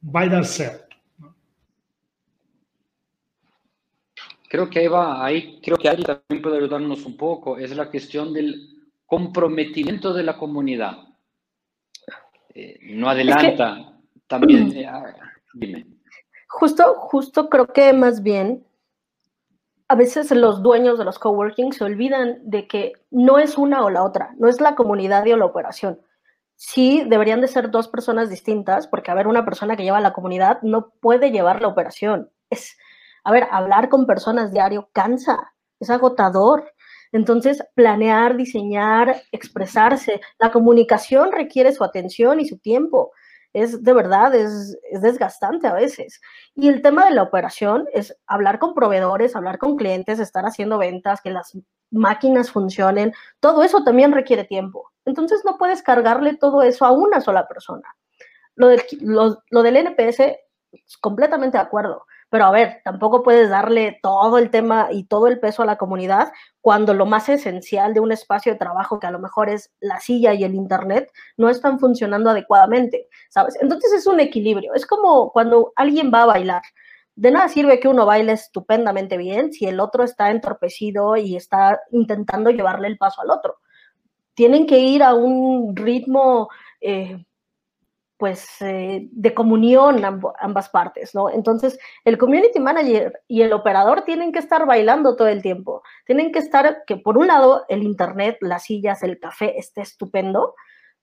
va a dar ser. Creo que Eva, ahí creo que Ari también puede ayudarnos un poco, es la cuestión del comprometimiento de la comunidad. Eh, no adelanta también. (clears throat) Eh, ah, dime. Justo, justo creo que más bien a veces los dueños de los coworking se olvidan de que no es una o la otra, no es la comunidad o la operación. Sí, deberían de ser dos personas distintas, porque a ver, una persona que lleva la comunidad no puede llevar la operación. Es, a ver, hablar con personas diario cansa, es agotador. Entonces, planear, diseñar, expresarse, la comunicación requiere su atención y su tiempo. Es de verdad, es, desgastante a veces. Y el tema de la operación es hablar con proveedores, hablar con clientes, estar haciendo ventas, que las máquinas funcionen. Todo eso también requiere tiempo. Entonces, no puedes cargarle todo eso a una sola persona. Lo, lo del NPS, completamente de acuerdo pero a ver, tampoco puedes darle todo el tema y todo el peso a la comunidad cuando lo más esencial de un espacio de trabajo, que a lo mejor es la silla y el internet, no están funcionando adecuadamente, ¿sabes? Entonces es un equilibrio. Es como cuando alguien va a bailar. De nada sirve que uno baile estupendamente bien si el otro está entorpecido y está intentando llevarle el paso al otro. Tienen que ir a un ritmo eh, pues eh, de comunión ambas partes, ¿no? Entonces, el community manager y el operador tienen que estar bailando todo el tiempo. Tienen que estar, que por un lado, el internet, las sillas, el café esté estupendo,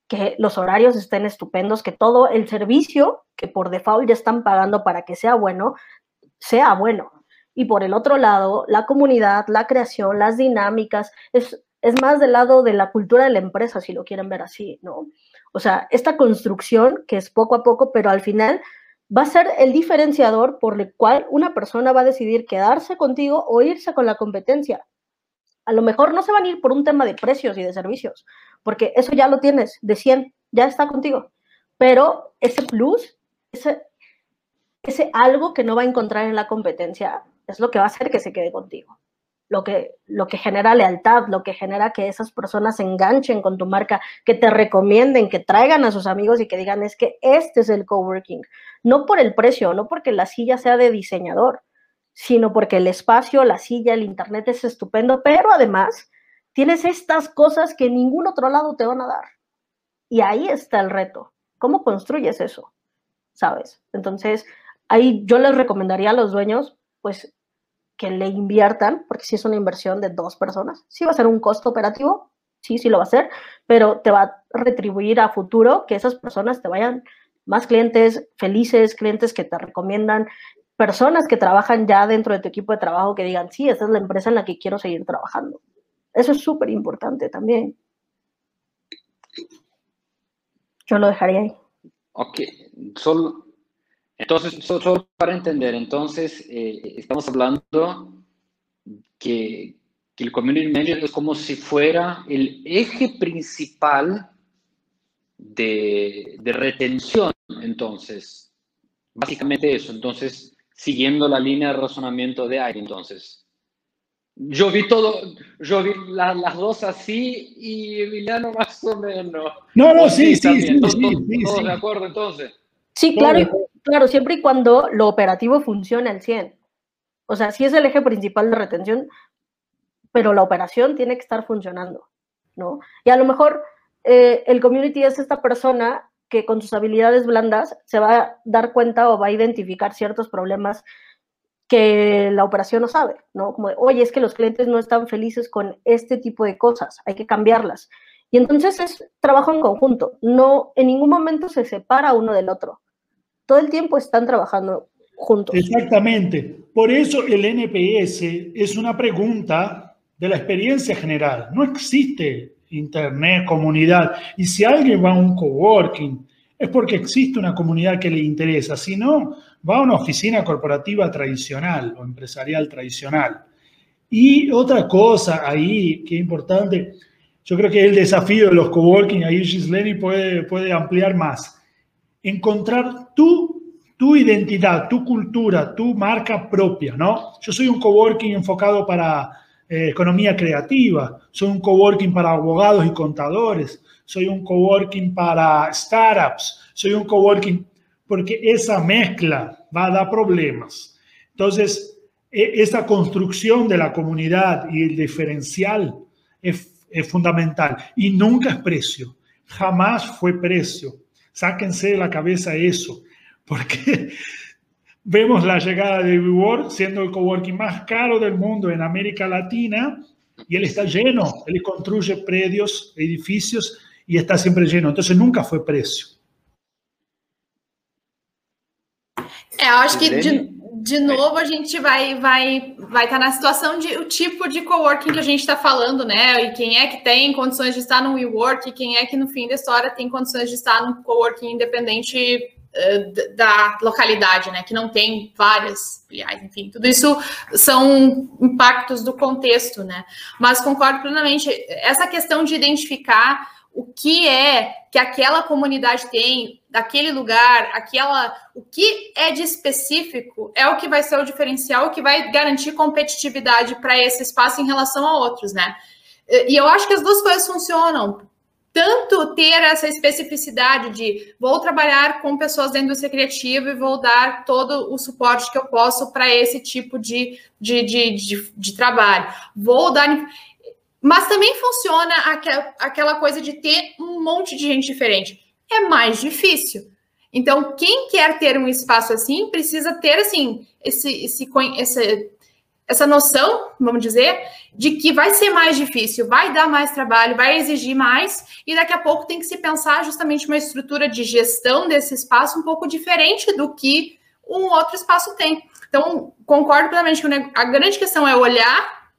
que los horarios estén estupendos, que todo el servicio que por default ya están pagando para que sea bueno, sea bueno. Y por el otro lado, la comunidad, la creación, las dinámicas, es, es más del lado de la cultura de la empresa, si lo quieren ver así, ¿no? O sea, esta construcción que es poco a poco, pero al final va a ser el diferenciador por el cual una persona va a decidir quedarse contigo o irse con la competencia. A lo mejor no se van a ir por un tema de precios y de servicios, porque eso ya lo tienes de 100, ya está contigo. Pero ese plus, ese, ese algo que no va a encontrar en la competencia, es lo que va a hacer que se quede contigo lo que, lo que genera lealtad, lo que genera que esas personas se enganchen con tu marca, que te recomienden, que traigan a sus amigos y que digan, es que este es el coworking. No por el precio, no porque la silla sea de diseñador, sino porque el espacio, la silla, el internet es estupendo, pero además tienes estas cosas que ningún otro lado te van a dar. Y ahí está el reto. ¿Cómo construyes eso? ¿Sabes? Entonces, ahí yo les recomendaría a los dueños, pues que le inviertan, porque si es una inversión de dos personas, sí va a ser un costo operativo, sí, sí lo va a ser, pero te va a retribuir a futuro que esas personas te vayan más clientes felices, clientes que te recomiendan, personas que trabajan ya dentro de tu equipo de trabajo que digan, sí, esa es la empresa en la que quiero seguir trabajando. Eso es súper importante también. Yo lo dejaría ahí. Ok, solo, entonces, solo para entender, entonces, eh, estamos hablando que, que, el Community Manager es como si fuera el eje principal de, de retención, entonces, básicamente eso. Entonces, siguiendo la línea de razonamiento de Aire, entonces. Yo vi todo, yo vi las dos así y Emiliano más o menos. No, no, sí, sí, sí, sí, ¿Todos de acuerdo entonces? Sí, claro, claro, siempre y cuando lo operativo funcione al 100. O sea, sí es el eje principal de retención, pero la operación tiene que estar funcionando, ¿no? Y a lo mejor eh, el community es esta persona que con sus habilidades blandas se va a dar cuenta o va a identificar ciertos problemas que la operación no sabe, ¿no? Como, oye, es que los clientes no están felices con este tipo de cosas, hay que cambiarlas. Y entonces es trabajo en conjunto, no en ningún momento se separa uno del otro. Todo el tiempo están trabajando juntos. Exactamente. Por eso el NPS es una pregunta de la experiencia general. No existe internet, comunidad. Y si alguien va a un coworking, es porque existe una comunidad que le interesa. Si no, va a una oficina corporativa tradicional o empresarial tradicional. Y otra cosa ahí que es importante, yo creo que el desafío de los coworking, ahí Gisleni puede, puede ampliar más. Encontrar tu, tu identidad, tu cultura, tu marca propia, ¿no? Yo soy un coworking enfocado para eh, economía creativa, soy un coworking para abogados y contadores, soy un coworking para startups, soy un coworking, porque esa mezcla va a dar problemas. Entonces, e, esa construcción de la comunidad y el diferencial es, es fundamental y nunca es precio, jamás fue precio. Sáquense de la cabeza eso, porque (laughs) Vemos la llegada de WeWork siendo el coworking más caro del mundo en América Latina y él está lleno. Él construye predios, edificios y está siempre lleno. Entonces nunca fue precio. É, eu acho que de, de novo a gente vai vai vai estar tá na situação de o tipo de coworking que a gente está falando, né? E quem é que tem condições de estar no WeWork, e quem é que no fim da história tem condições de estar no coworking independente uh, da localidade, né? Que não tem várias filiais, enfim, tudo isso são impactos do contexto, né? Mas concordo plenamente. Essa questão de identificar o que é que aquela comunidade tem, daquele lugar, aquela, o que é de específico é o que vai ser o diferencial, o que vai garantir competitividade para esse espaço em relação a outros, né? E eu acho que as duas coisas funcionam. Tanto ter essa especificidade de vou trabalhar com pessoas da indústria criativa e vou dar todo o suporte que eu posso para esse tipo de, de, de, de, de trabalho. Vou dar mas também funciona aquela coisa de ter um monte de gente diferente. É mais difícil. Então, quem quer ter um espaço assim, precisa ter, assim, esse, esse, essa noção, vamos dizer, de que vai ser mais difícil, vai dar mais trabalho, vai exigir mais, e daqui a pouco tem que se pensar justamente uma estrutura de gestão desse espaço um pouco diferente do que um outro espaço tem. Então, concordo plenamente que a grande questão é olhar,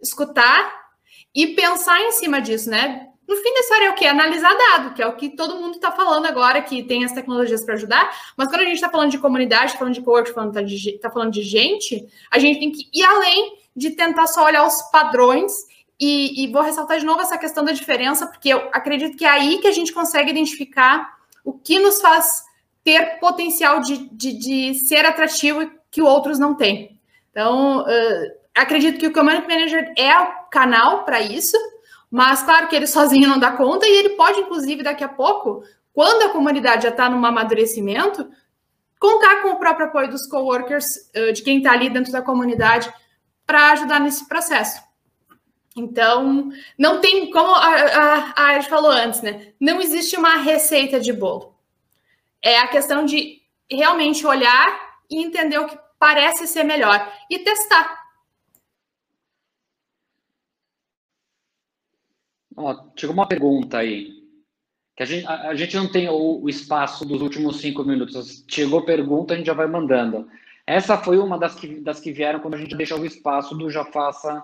escutar e pensar em cima disso, né? No fim da história é o que? Analisar dado, que é o que todo mundo está falando agora, que tem as tecnologias para ajudar. Mas quando a gente está falando de comunidade, tá falando de cowork, está falando, tá falando de gente, a gente tem que ir além de tentar só olhar os padrões. E, e vou ressaltar de novo essa questão da diferença, porque eu acredito que é aí que a gente consegue identificar o que nos faz ter potencial de, de, de ser atrativo que outros não têm. Então, uh, acredito que o Community Manager é o canal para isso, mas claro que ele sozinho não dá conta e ele pode, inclusive, daqui a pouco, quando a comunidade já está num amadurecimento, contar com o próprio apoio dos coworkers, de quem está ali dentro da comunidade, para ajudar nesse processo. Então, não tem, como a, a, a falou antes, né? Não existe uma receita de bolo. É a questão de realmente olhar e entender o que parece ser melhor e testar. Ó, chegou uma pergunta aí. Que a gente, a, a gente não tem o, o, espaço dos últimos cinco minutos. Chegou pergunta, a gente já vai mandando. Essa foi uma das que, das que vieram quando a gente deixou o espaço do Já Faça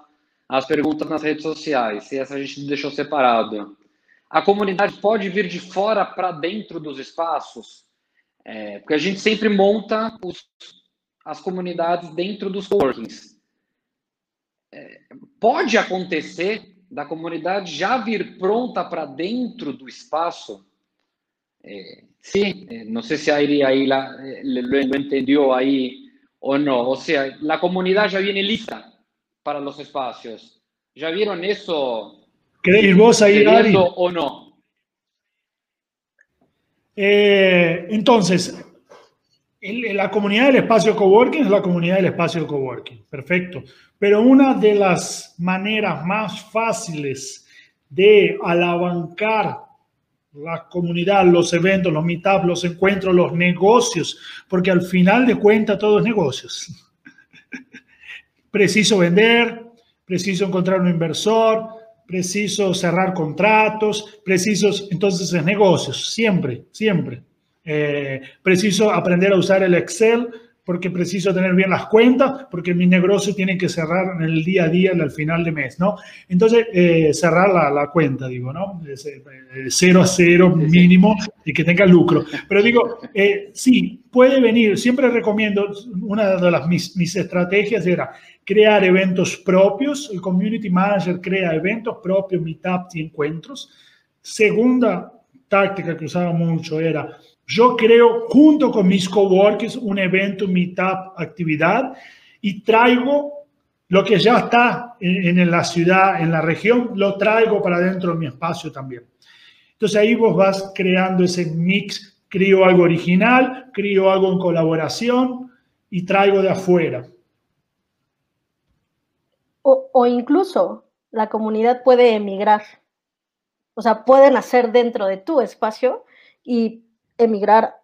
as perguntas nas redes sociais. E essa a gente deixou separado. A comunidade pode vir de fora para dentro dos espaços? É, porque a gente sempre monta os, as comunidades dentro dos coworkings. É, pode acontecer da comunidade já vir pronta para dentro do espaço, eh, sí, eh, no sé si Airi ahí la, lo, lo, entendió ahí o no? O sea, la comunidad ya viene lista para los espacios. ¿Ya vieron eso? ¿Queréis vos ahí, Ari? o no? Eh, entonces, la comunidad del espacio coworking es la comunidad del espacio coworking, perfecto. Pero una de las maneras más fáciles de alabancar la comunidad, los eventos, los meetups, los encuentros, los negocios, porque al final de cuentas todo es negocios. (laughs) preciso vender, preciso encontrar un inversor, preciso cerrar contratos, preciso, entonces es negocios, siempre, siempre. Eh, preciso aprender a usar el Excel porque preciso tener bien las cuentas, porque mi negocio tiene que cerrar en el día a día, al final de mes, ¿no? Entonces, eh, cerrar la, la, cuenta, digo, ¿no? Eh, cero a cero mínimo y que tenga lucro. (laughs) Pero digo, sí, puede venir, siempre recomiendo, una de las, mis, mis estrategias era crear eventos propios, el community manager crea eventos propios, meetups y encuentros. Segunda táctica que usaba mucho era yo creo junto con mis coworkers un evento, meetup, actividad y traigo lo que ya está en, la ciudad, en la región, lo traigo para dentro de mi espacio también. Entonces ahí vos vas creando ese mix, creo algo original, creo algo en colaboración y traigo de afuera. O, o incluso la comunidad puede emigrar. O sea, pueden hacer dentro de tu espacio y emigrar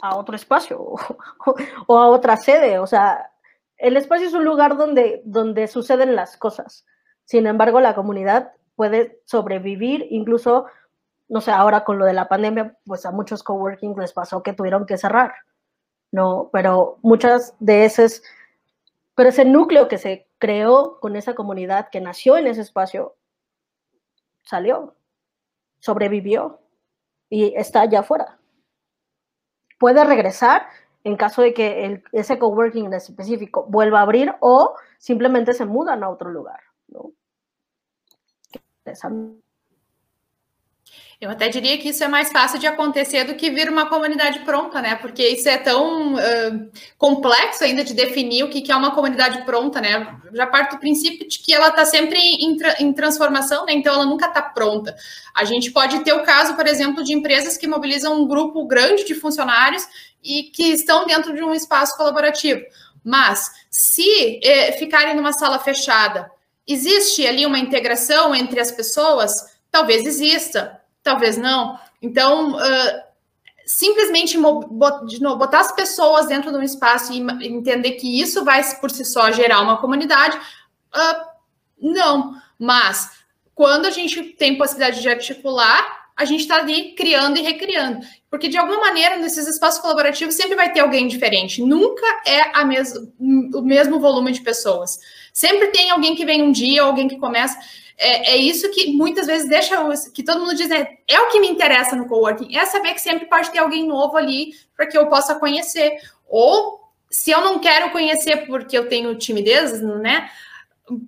a otro espacio (laughs) o, a otra sede. O sea, el espacio es un lugar donde, donde suceden las cosas. Sin embargo, la comunidad puede sobrevivir, incluso, no sé, ahora con lo de la pandemia, pues a muchos coworking les pasó que tuvieron que cerrar, ¿no? Pero muchas de esas, pero ese núcleo que se creó con esa comunidad que nació en ese espacio, salió, sobrevivió y está allá afuera. Puede regresar en caso de que el, ese coworking en específico vuelva a abrir o simplemente se mudan a otro lugar. ¿no? Eu até diria que isso é mais fácil de acontecer do que vir uma comunidade pronta, né? Porque isso é tão uh, complexo ainda de definir o que, é uma comunidade pronta, né? Já parto do princípio de que ela está sempre em, em, transformação, né? Então ela nunca está pronta. A gente pode ter o caso, por exemplo, de empresas que mobilizam um grupo grande de funcionários e que estão dentro de um espaço colaborativo. Mas se eh, ficarem numa sala fechada, existe ali uma integração entre as pessoas? Talvez exista talvez não. Então, uh, simplesmente botar as pessoas dentro de um espaço e entender que isso vai por si só gerar uma comunidade, uh, não. Mas quando a gente tem possibilidade de articular, a gente está ali criando e recriando. Porque, de alguma maneira, nesses espaços colaborativos sempre vai ter alguém diferente. Nunca é a mes o mesmo volume de pessoas. Sempre tem alguém que vem um dia, alguém que começa é, é, isso que muitas vezes deixa que todo mundo diz, é, é o que me interessa no coworking, é saber que sempre pode ter alguém novo ali para que eu possa conhecer. Ou se eu não quero conhecer porque eu tenho timidez, né?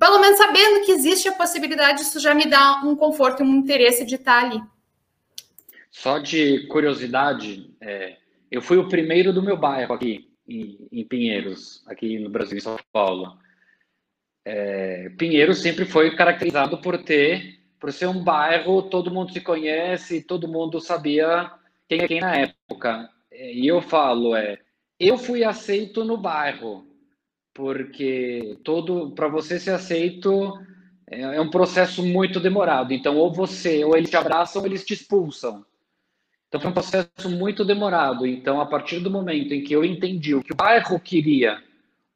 Pelo menos sabendo que existe a possibilidade, isso já me dá um conforto e um interesse de estar ali. Só de curiosidade, é, eu fui o primeiro do meu bairro aqui em, em Pinheiros, aqui no Brasil, em São Paulo é, Pinheiro sempre foi caracterizado por ter, por ser um bairro, todo mundo se conhece, todo mundo sabia quem é quem na época. E eu falo, é, eu fui aceito no bairro, porque todo, para você ser aceito é, é um processo muito demorado. Então, ou você, ou eles te abraçam, ou eles te expulsam. Então, foi um processo muito demorado. Então, a partir do momento em que eu entendi o que o bairro queria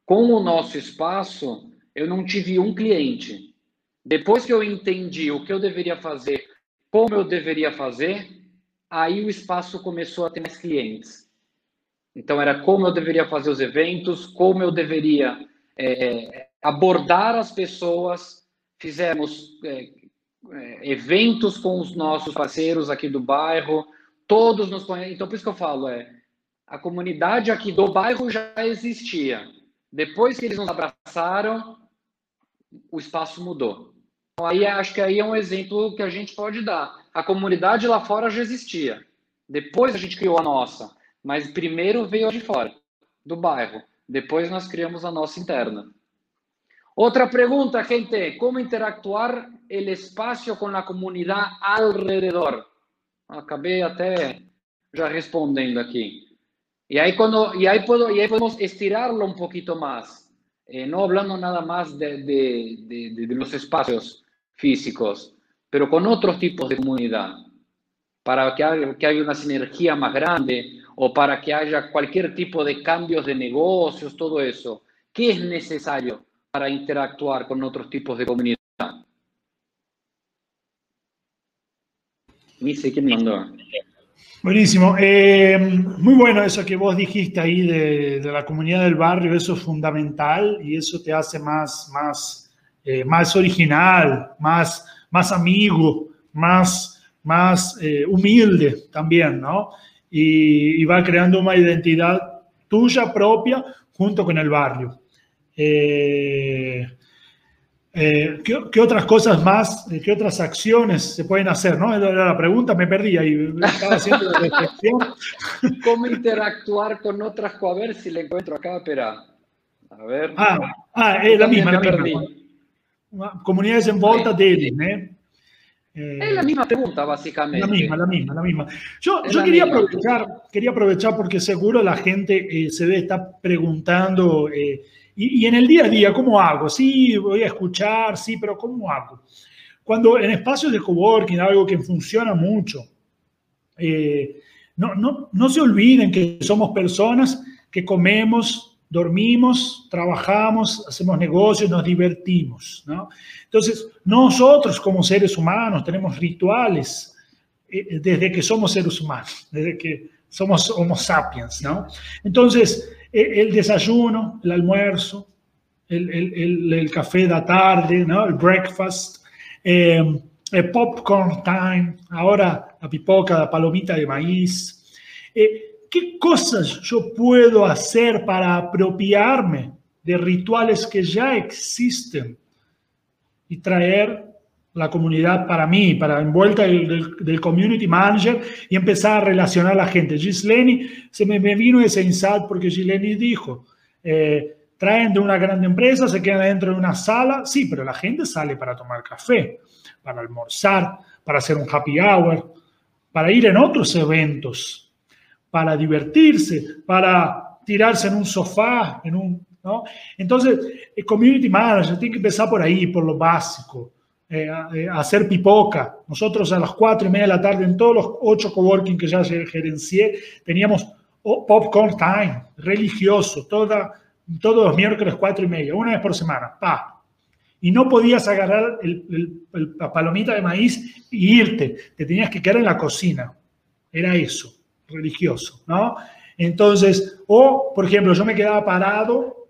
com o nosso espaço, eu não tive um cliente. Depois que eu entendi o que eu deveria fazer, como eu deveria fazer, aí o espaço começou a ter mais clientes. Então, era como eu deveria fazer os eventos, como eu deveria é, abordar as pessoas. Fizemos é, é, eventos com os nossos parceiros aqui do bairro, todos nos conhecem. Então, por isso que eu falo, é, a comunidade aqui do bairro já existia. Depois que eles nos abraçaram, o espaço mudou. Então, aí acho que aí é um exemplo que a gente pode dar. A comunidade lá fora já existia. Depois a gente criou a nossa, mas primeiro veio de fora, do bairro. Depois nós criamos a nossa interna. Outra pergunta, gente: como interactuar o espaço com a comunidade alrededor? Acabei até já respondendo aqui. E aí, quando, e aí, y ahí podemos estirarlo un poquito más, eh, no hablando nada más de, los espacios físicos, pero con otros tipos de comunidad, para que haya, que haya una sinergia más grande o para que haya cualquier tipo de cambios de negocios, todo eso. ¿Qué es necesario para interactuar con otros tipos de comunidad? Ni sé quién mandó. Buenísimo. Eh, muy bueno eso que vos dijiste ahí de, la comunidad del barrio, eso es fundamental y eso te hace más, más, eh, más original, más, más amigo, más, más eh, humilde también, ¿no? Y, y, va creando una identidad tuya propia junto con el barrio. Eh, eh, ¿qué, ¿qué, otras cosas más, qué otras acciones se pueden hacer? ¿no? Era la pregunta, me perdí ahí. Estaba haciendo la reflexión. (laughs) ¿Cómo interactuar con otras? A ver si le encuentro acá, espera. A ver. Ah, ah es la misma, la misma. Comunidades en volta deles, ¿eh? Eh, es la misma pregunta, básicamente. La misma, la misma, la misma. Yo, yo quería, misma. Aprovechar, quería aprovechar porque seguro la gente eh, se debe estar preguntando eh, y, y, en el día a día, ¿cómo hago? Sí, voy a escuchar, sí, pero ¿cómo hago? Cuando en espacios de coworking, algo que funciona mucho, eh, no, no, no se olviden que somos personas que comemos, dormimos, trabajamos, hacemos negocios, nos divertimos. ¿no? Entonces, nosotros como seres humanos tenemos rituales eh, desde que somos seres humanos, desde que somos homo sapiens. ¿no? Entonces, el desayuno, el almuerzo, el, el, el café de la tarde, ¿no? el breakfast, eh, el popcorn time, ahora la pipoca, la palomita de maíz. Eh, ¿Qué cosas yo puedo hacer para apropiarme de rituales que ya existen y traer la comunidad para mí, para envuelta del, community manager y empezar a relacionar a la gente. Gisleni, se me, me vino ese insight porque Gisleni dijo, eh, traen de una gran empresa, se quedan dentro de una sala, sí, pero la gente sale para tomar café, para almorzar, para hacer un happy hour, para ir en otros eventos, para divertirse, para tirarse en un sofá, en un, ¿no? Entonces, el community manager tiene que empezar por ahí, por lo básico eh, eh, hacer pipoca. Nosotros a las cuatro y media de la tarde, en todos los ocho coworking que ya gerencié, teníamos popcorn time, religioso, toda, todos los miércoles cuatro y media, una vez por semana, pa. Y no podías agarrar el, la palomita de maíz y irte, te tenías que quedar en la cocina. Era eso, religioso, ¿no? Entonces, o, por ejemplo, yo me quedaba parado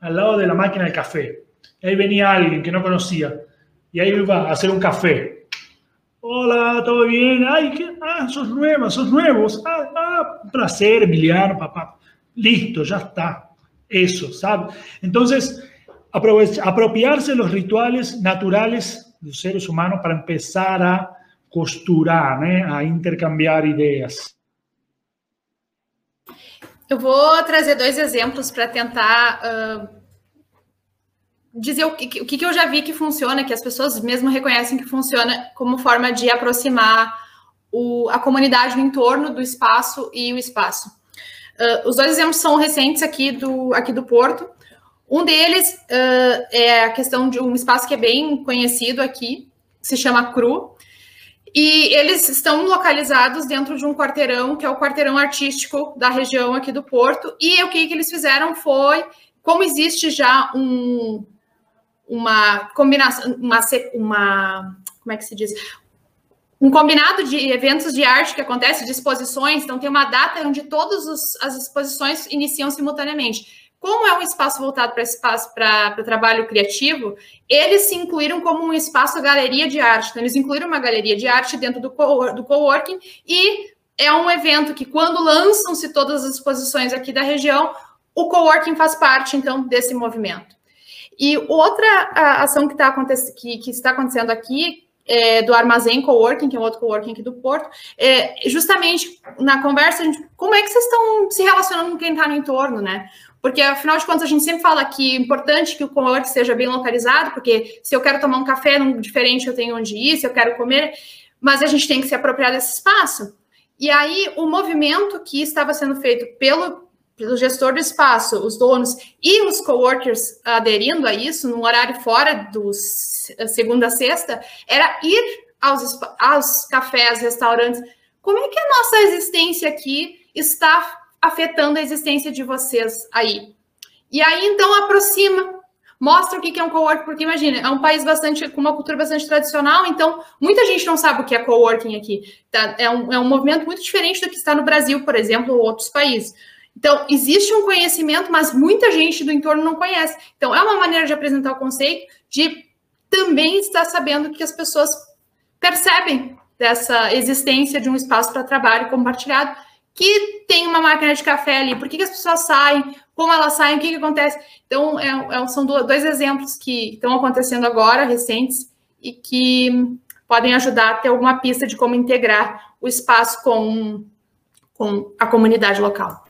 al lado de la máquina de café. Ahí venía alguien que no conocía y ahí iba a hacer un café. Hola, ¿todo bien? Ay, ¿qué? Ah, sos nueva, sos nuevos. Ah, ah, un placer, Emiliano, papá. Listo, ya está. Eso, ¿sabes? Entonces, apropiarse los rituales naturales de los seres humanos para empezar a costurar, ¿eh? a intercambiar ideas. Eu vou trazer dois exemplos para tentar uh dizer o que, o que eu já vi que funciona, que as pessoas mesmo reconhecem que funciona como forma de aproximar o, a comunidade no entorno do espaço e o espaço. Uh, os dois exemplos são recentes aqui do, aqui do Porto. Um deles uh, é a questão de um espaço que é bem conhecido aqui, se chama CRU, e eles estão localizados dentro de um quarteirão, que é o quarteirão artístico da região aqui do Porto, e o que, que eles fizeram foi, como existe já um, uma combinação, uma, uma como é que se diz? Um combinado de eventos de arte que acontece, de exposições, então tem uma data onde todas as exposições iniciam simultaneamente. Como é um espaço voltado para espaço para trabalho criativo, eles se incluíram como um espaço galeria de arte. Então, eles incluíram uma galeria de arte dentro do, co do coworking e é um evento que, quando lançam-se todas as exposições aqui da região, o coworking faz parte, então, desse movimento. E outra ação que, tá que, que está acontecendo aqui é, do Armazém Coworking, que é um outro coworking aqui do Porto, é, justamente na conversa, gente, como é que vocês estão se relacionando com quem está no entorno, né? Porque, afinal de contas, a gente sempre fala que é importante que o cowork seja bem localizado, porque se eu quero tomar um café num diferente, eu tenho onde ir, se eu quero comer, mas a gente tem que se apropriar desse espaço. E aí, o movimento que estava sendo feito pelo, pelo gestor do espaço, os donos e os coworkers aderindo a isso, num horário fora dos segunda a sexta, era ir aos, aos cafés, restaurantes. Como é que a nossa existência aqui está afetando a existência de vocês aí. E aí, então, aproxima, mostra o que é um coworking, porque imagina, é um país bastante com uma cultura bastante tradicional, então muita gente não sabe o que é coworking aqui. Tá? É, um, é um movimento muito diferente do que está no Brasil, por exemplo, ou outros países. Então, existe um conhecimento, mas muita gente do entorno não conhece. Então, é uma maneira de apresentar o conceito de também estar sabendo que as pessoas percebem dessa existência de um espaço para trabalho compartilhado que tem uma máquina de café ali, por que, que as pessoas saem, como elas saem, o que, que acontece. Então, é, é, são dois exemplos que estão acontecendo agora, recentes, e que podem ajudar a ter alguma pista de como integrar o espaço com, com a comunidade local.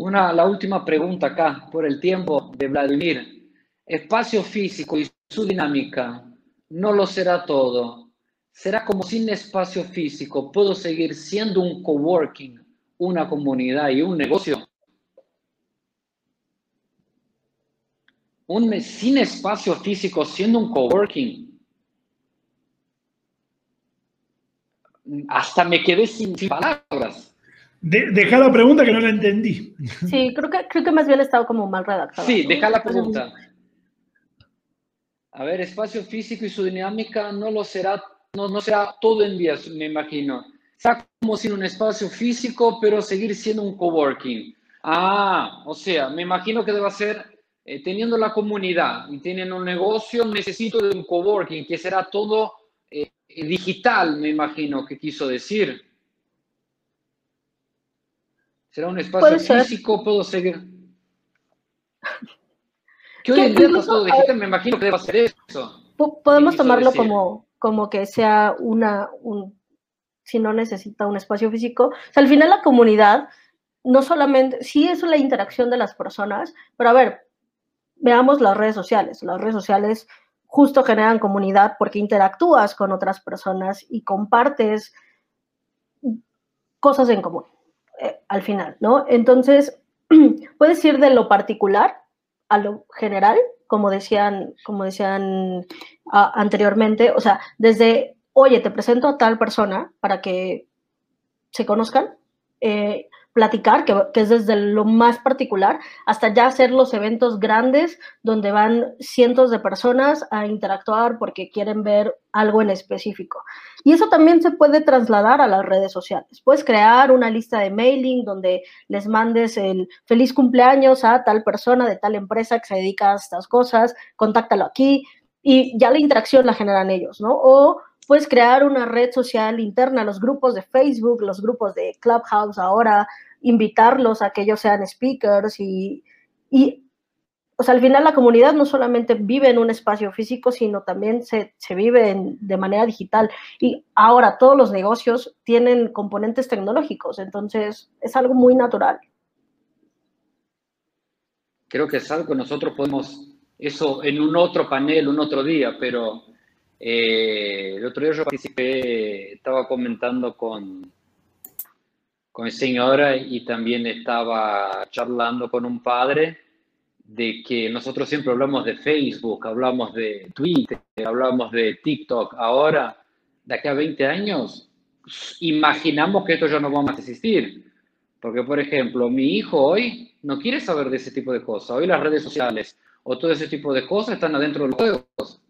Una, la última pregunta acá, por el tiempo de Vladimir. Espacio físico y su dinámica no lo será todo. será como sin espacio físico puedo seguir siendo un coworking, una comunidad y un negocio. Un, sin espacio físico siendo un coworking. Hasta me quedé sin, palabras. Deja la pregunta que no la entendí. Sí, creo que, creo que más bien estado como mal redactado. Sí, deja la pregunta. A ver, espacio físico y su dinámica no lo será no, no sea todo en días, me imagino. Está como sin un espacio físico, pero seguir siendo un coworking. Ah, o sea, me imagino que debe ser eh, teniendo la comunidad y teniendo un negocio, necesito de un coworking, que será todo eh, digital, me imagino que quiso decir. ¿Será un espacio físico? ¿Puedo seguir? (laughs) Que hoy en día todo digital, me imagino que debe ser eso. Podemos tomarlo como como que sea una, un, si no necesita un espacio físico. O sea, al final la comunidad no solamente, sí es la interacción de las personas, pero a ver, veamos las redes sociales. Las redes sociales justo generan comunidad porque interactúas con otras personas y compartes cosas en común eh, al final, ¿no? Entonces, (clears throat) puedes ir de lo particular a lo general como decían, como decían anteriormente, o sea, desde, oye, te presento a tal persona para que se conozcan, eh, platicar, que, es desde lo más particular, hasta ya hacer los eventos grandes donde van cientos de personas a interactuar porque quieren ver algo en específico. Y eso también se puede trasladar a las redes sociales. Puedes crear una lista de mailing donde les mandes el feliz cumpleaños a tal persona de tal empresa que se dedica a estas cosas, contáctalo aquí y ya la interacción la generan ellos, ¿no? O puedes crear una red social interna, los grupos de Facebook, los grupos de Clubhouse ahora, invitarlos a que ellos sean speakers y, y o sea, al final la comunidad no solamente vive en un espacio físico, sino también se, se vive de manera digital. Y ahora todos los negocios tienen componentes tecnológicos, entonces es algo muy natural. Creo que es algo que nosotros podemos, eso en un otro panel, un otro día, pero eh, el otro día yo participé, estaba comentando con, con el señor y también estaba charlando con un padre de que nosotros siempre hablamos de Facebook, hablamos de Twitter, hablamos de TikTok. Ahora, de aquí a 20 años, imaginamos que esto ya no va a existir. Porque, por ejemplo, mi hijo hoy no quiere saber de ese tipo de cosas. Hoy las redes sociales o todo ese tipo de cosas están adentro de los juegos.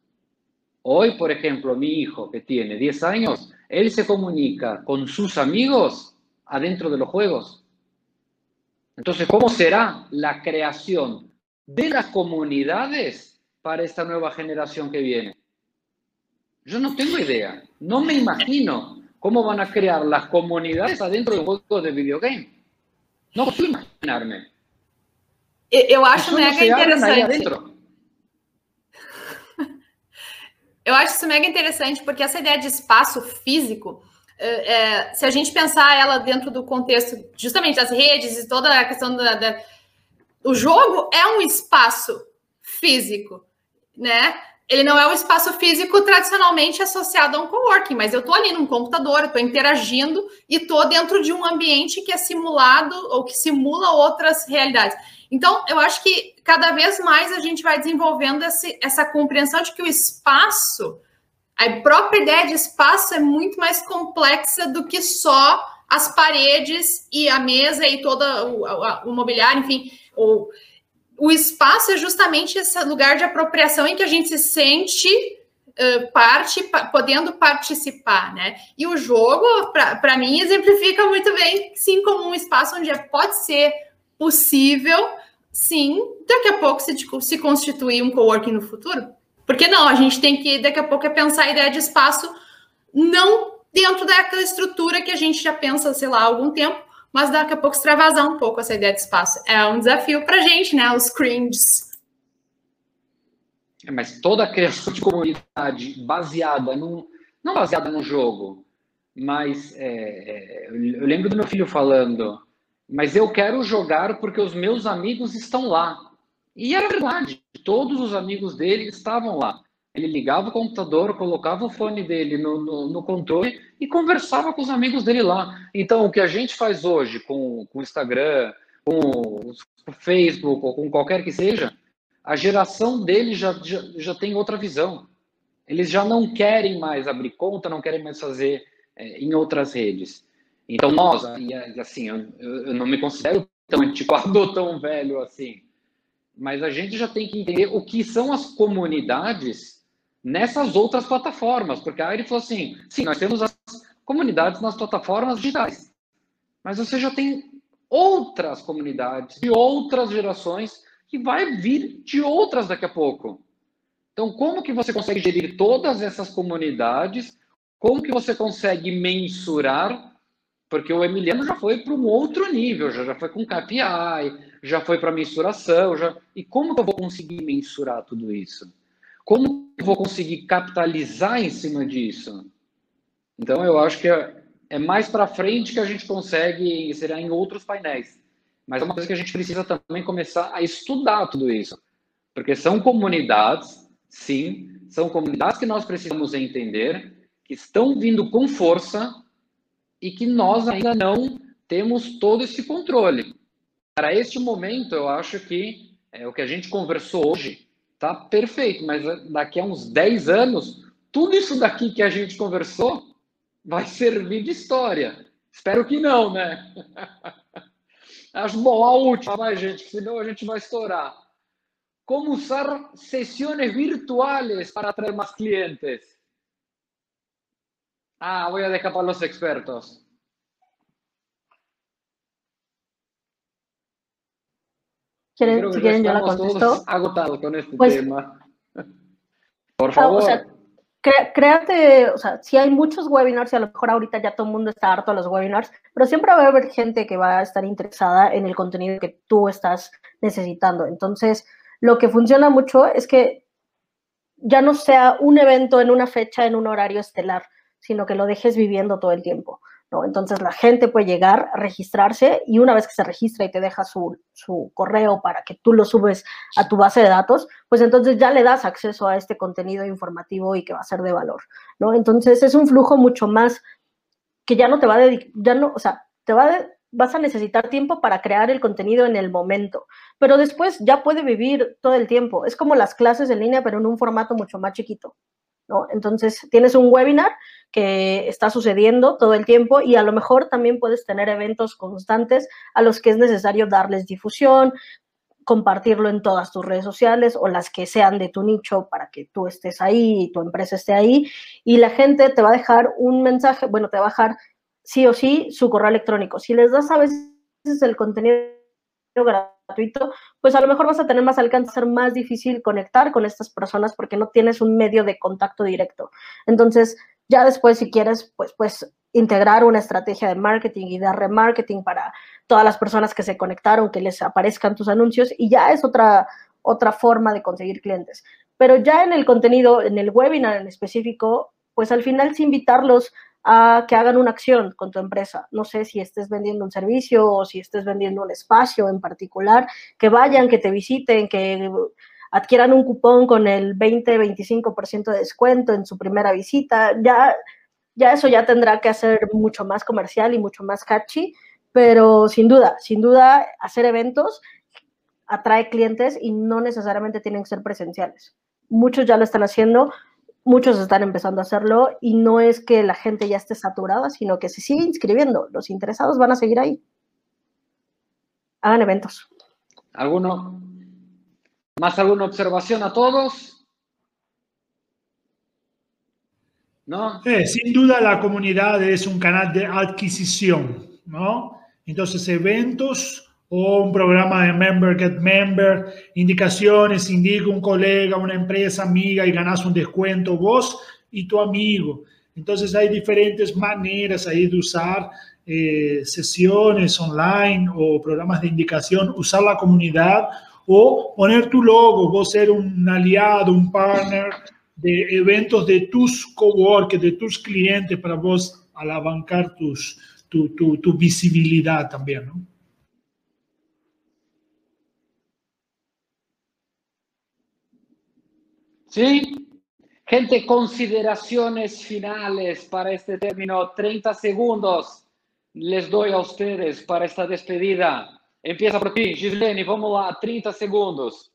Hoy, por ejemplo, mi hijo que tiene 10 años, él se comunica con sus amigos adentro de los juegos. Entonces, ¿cómo será la creación de las comunidades para esta nueva generación que viene? Yo no tengo idea, no me imagino cómo van a crear las comunidades adentro de juegos de videogame. No puedo imaginarme. Eu acho mega interessante. (laughs) Eu acho isso mega interessante, porque essa ideia de espaço físico é, se a gente pensar ela dentro do contexto justamente das redes e toda a questão da, da o jogo é um espaço físico, né? Ele não é um espaço físico tradicionalmente associado a um coworking, mas eu estou ali num computador, estou interagindo e estou dentro de um ambiente que é simulado ou que simula outras realidades. Então, eu acho que cada vez mais a gente vai desenvolvendo esse, essa compreensão de que o espaço a própria ideia de espaço é muito mais complexa do que só as paredes e a mesa e todo o, o, mobiliário, enfim. O, o espaço é justamente esse lugar de apropriação em que a gente se sente parte, pa, podendo participar, né? E o jogo, para mim, exemplifica muito bem, sim, como um espaço onde pode ser possível, sim, daqui a pouco se, se constituir um coworking no futuro. Porque não, a gente tem que, daqui a pouco, é pensar a ideia de espaço não dentro daquela estrutura que a gente já pensa, sei lá, há algum tempo, mas daqui a pouco extravasar um pouco essa ideia de espaço. É um desafio para a gente, né? Os cringes. É, mas toda a criação de comunidade baseada num. Não baseada no jogo, mas é, é, eu lembro do meu filho falando, mas eu quero jogar porque os meus amigos estão lá. E era verdade, todos os amigos dele estavam lá. Ele ligava o computador, colocava o fone dele no, no, no, controle e conversava com os amigos dele lá. Então, o que a gente faz hoje com, o Instagram, com o Facebook ou com qualquer que seja, a geração dele já, já, já tem outra visão. Eles já não querem mais abrir conta, não querem mais fazer é, em outras redes. Então, nós, assim, eu, eu não me considero tão antiquado, tão velho assim mas a gente já tem que entender o que são as comunidades nessas outras plataformas, porque aí ele falou assim, sim, nós temos as comunidades nas plataformas digitais, mas você já tem outras comunidades de outras gerações que vai vir de outras daqui a pouco. Então, como que você consegue gerir todas essas comunidades? Como que você consegue mensurar? Porque o Emiliano já foi para um outro nível, já, já foi com KPI, já foi para mensuração, já. E como que eu vou conseguir mensurar tudo isso? Como eu vou conseguir capitalizar em cima disso? Então eu acho que é, é mais para frente que a gente consegue será em outros painéis. Mas é uma coisa que a gente precisa também começar a estudar tudo isso. Porque são comunidades, sim, são comunidades que nós precisamos entender, que estão vindo com força e que nós ainda não temos todo esse controle. Para este momento, eu acho que é, o que a gente conversou hoje está perfeito, mas é, daqui a uns 10 anos, tudo isso daqui que a gente conversou vai servir de história. Espero que não, né? (laughs) Acho bom, a última, vai, gente, senão a gente vai estourar. Como usar sessões virtuais para atrair mais clientes? Ah, dejar para os expertos. ¿Quieren, si quieren, yo la contesto. agotado con este pues, tema. Por favor. O sea, créate, o sea, si hay muchos webinars y a lo mejor ahorita ya todo el mundo está harto a los webinars, pero siempre va a haber gente que va a estar interesada en el contenido que tú estás necesitando. Entonces, lo que funciona mucho es que ya no sea un evento en una fecha, en un horario estelar, sino que lo dejes viviendo todo el tiempo. Entonces la gente puede llegar a registrarse y una vez que se registra y te deja su, correo para que tú lo subes a tu base de datos, pues entonces ya le das acceso a este contenido informativo y que va a ser de valor, ¿no? Entonces es un flujo mucho más que ya no te va a dedicar, ya no, o sea, te va vas a necesitar tiempo para crear el contenido en el momento, pero después ya puede vivir todo el tiempo. Es como las clases en línea, pero en un formato mucho más chiquito, Entonces tienes un webinar que está sucediendo todo el tiempo y a lo mejor también puedes tener eventos constantes a los que es necesario darles difusión, compartirlo en todas tus redes sociales o las que sean de tu nicho para que tú estés ahí y tu empresa esté ahí y la gente te va a dejar un mensaje, bueno, te va a dejar sí o sí su correo electrónico. Si les das a veces el contenido gratuito, pues a lo mejor vas a tener más alcance, ser más difícil conectar con estas personas porque no tienes un medio de contacto directo. Entonces, ya después, si quieres, pues, pues integrar una estrategia de marketing y de remarketing para todas las personas que se conectaron, que les aparezcan tus anuncios y ya es otra, otra forma de conseguir clientes. Pero ya en el contenido, en el webinar en específico, pues al final sí invitarlos a que hagan una acción con tu empresa. No sé si estés vendiendo un servicio o si estés vendiendo un espacio en particular, que vayan, que te visiten, que adquieran un cupón con el 20-25% de descuento en su primera visita. Ya, ya eso ya tendrá que hacer mucho más comercial y mucho más catchy, pero sin duda, sin duda, hacer eventos atrae clientes y no necesariamente tienen que ser presenciales. Muchos ya lo están haciendo, muchos están empezando a hacerlo y no es que la gente ya esté saturada, sino que se sigue inscribiendo. Los interesados van a seguir ahí. Hagan eventos. ¿Alguno? ¿Más alguna observación a todos? ¿No? Eh, sin duda la comunidad es un canal de adquisición, ¿no? Entonces, eventos o un programa de Member Get Member, indicaciones, indica un colega, una empresa amiga y ganas un descuento vos y tu amigo. Entonces hay diferentes maneras ahí de usar eh, sesiones online o programas de indicación, usar la comunidad o poner tu logo, vos ser un aliado, un partner de eventos de tus coworkers, de tus clientes para vos alabancar tus, tu, tu, tu visibilidad también, ¿no? Sí. Gente, consideraciones finales para este término. 30 segundos les doy a ustedes para esta despedida. Empieza por ti, Gislene, vamos lá, 30 segundos.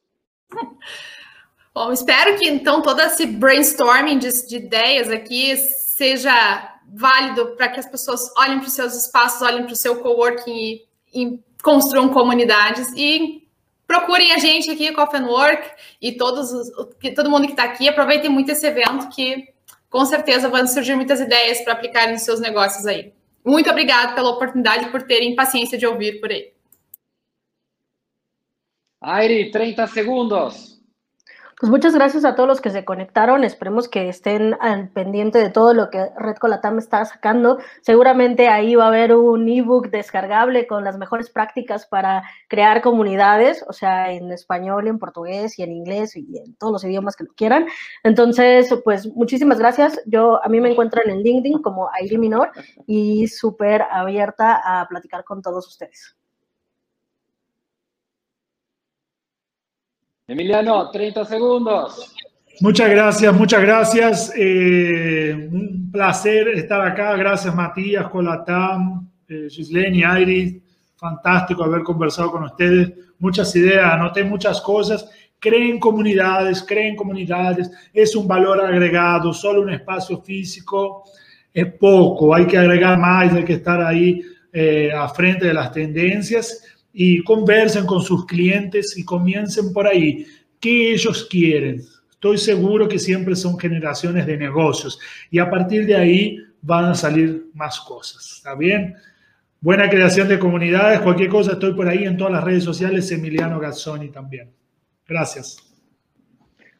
Bom, espero que então todo esse brainstorming de, de ideias aqui seja válido para que as pessoas olhem para os seus espaços, olhem para o seu coworking e, e construam comunidades e procurem a gente aqui, Coffee and Work, e todos os, todo mundo que está aqui, aproveitem muito esse evento, que com certeza vão surgir muitas ideias para aplicar nos seus negócios aí. Muito obrigado pela oportunidade, por terem paciência de ouvir por aí. Airi, 30 segundos. Pues muchas gracias a todos los que se conectaron. Esperemos que estén al pendiente de todo lo que Red Colatam está sacando. Seguramente ahí va a haber un ebook descargable con las mejores prácticas para crear comunidades, o sea, en español, en portugués y en inglés y en todos los idiomas que lo quieran. Entonces, pues muchísimas gracias. Yo a mí me encuentran en LinkedIn como Airi Minor y súper abierta a platicar con todos ustedes. Emiliano, 30 segundos. Muchas gracias, muchas gracias. Eh, un placer estar acá. Gracias, Matías, Colatam, eh, Gislene, Iris. Fantástico haber conversado con ustedes. Muchas ideas, anoté muchas cosas. Creen comunidades, creen comunidades. Es un valor agregado. Solo un espacio físico es poco. Hay que agregar más, hay que estar ahí eh, a frente de las tendencias y conversen con sus clientes y comiencen por ahí. ¿Qué ellos quieren? Estoy seguro que siempre son generaciones de negocios y a partir de ahí van a salir más cosas. ¿Está bien? Buena creación de comunidades. Cualquier cosa, estoy por ahí en todas las redes sociales. Emiliano Gazzoni también. Gracias.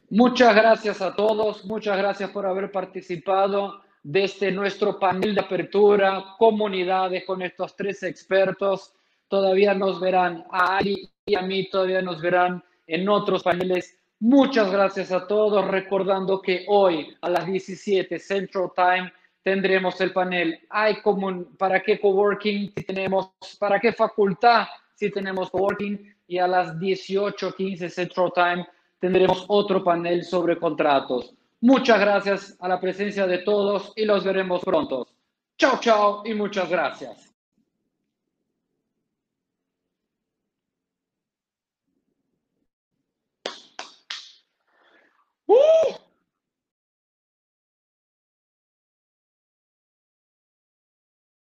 Muchas gracias a todos. Muchas gracias por haber participado desde nuestro panel de apertura, comunidades con estos tres expertos todavía nos verán, a Ari y a mí todavía nos verán en otros paneles. Muchas gracias a todos, recordando que hoy a las 17 Central Time tendremos el panel ¿Hay común, ¿Para qué coworking si tenemos? ¿Para qué facultad si tenemos coworking? Y a las 18.15 Central Time tendremos otro panel sobre contratos. Muchas gracias a la presencia de todos y los veremos pronto. Chao, chao y muchas gracias. Ih,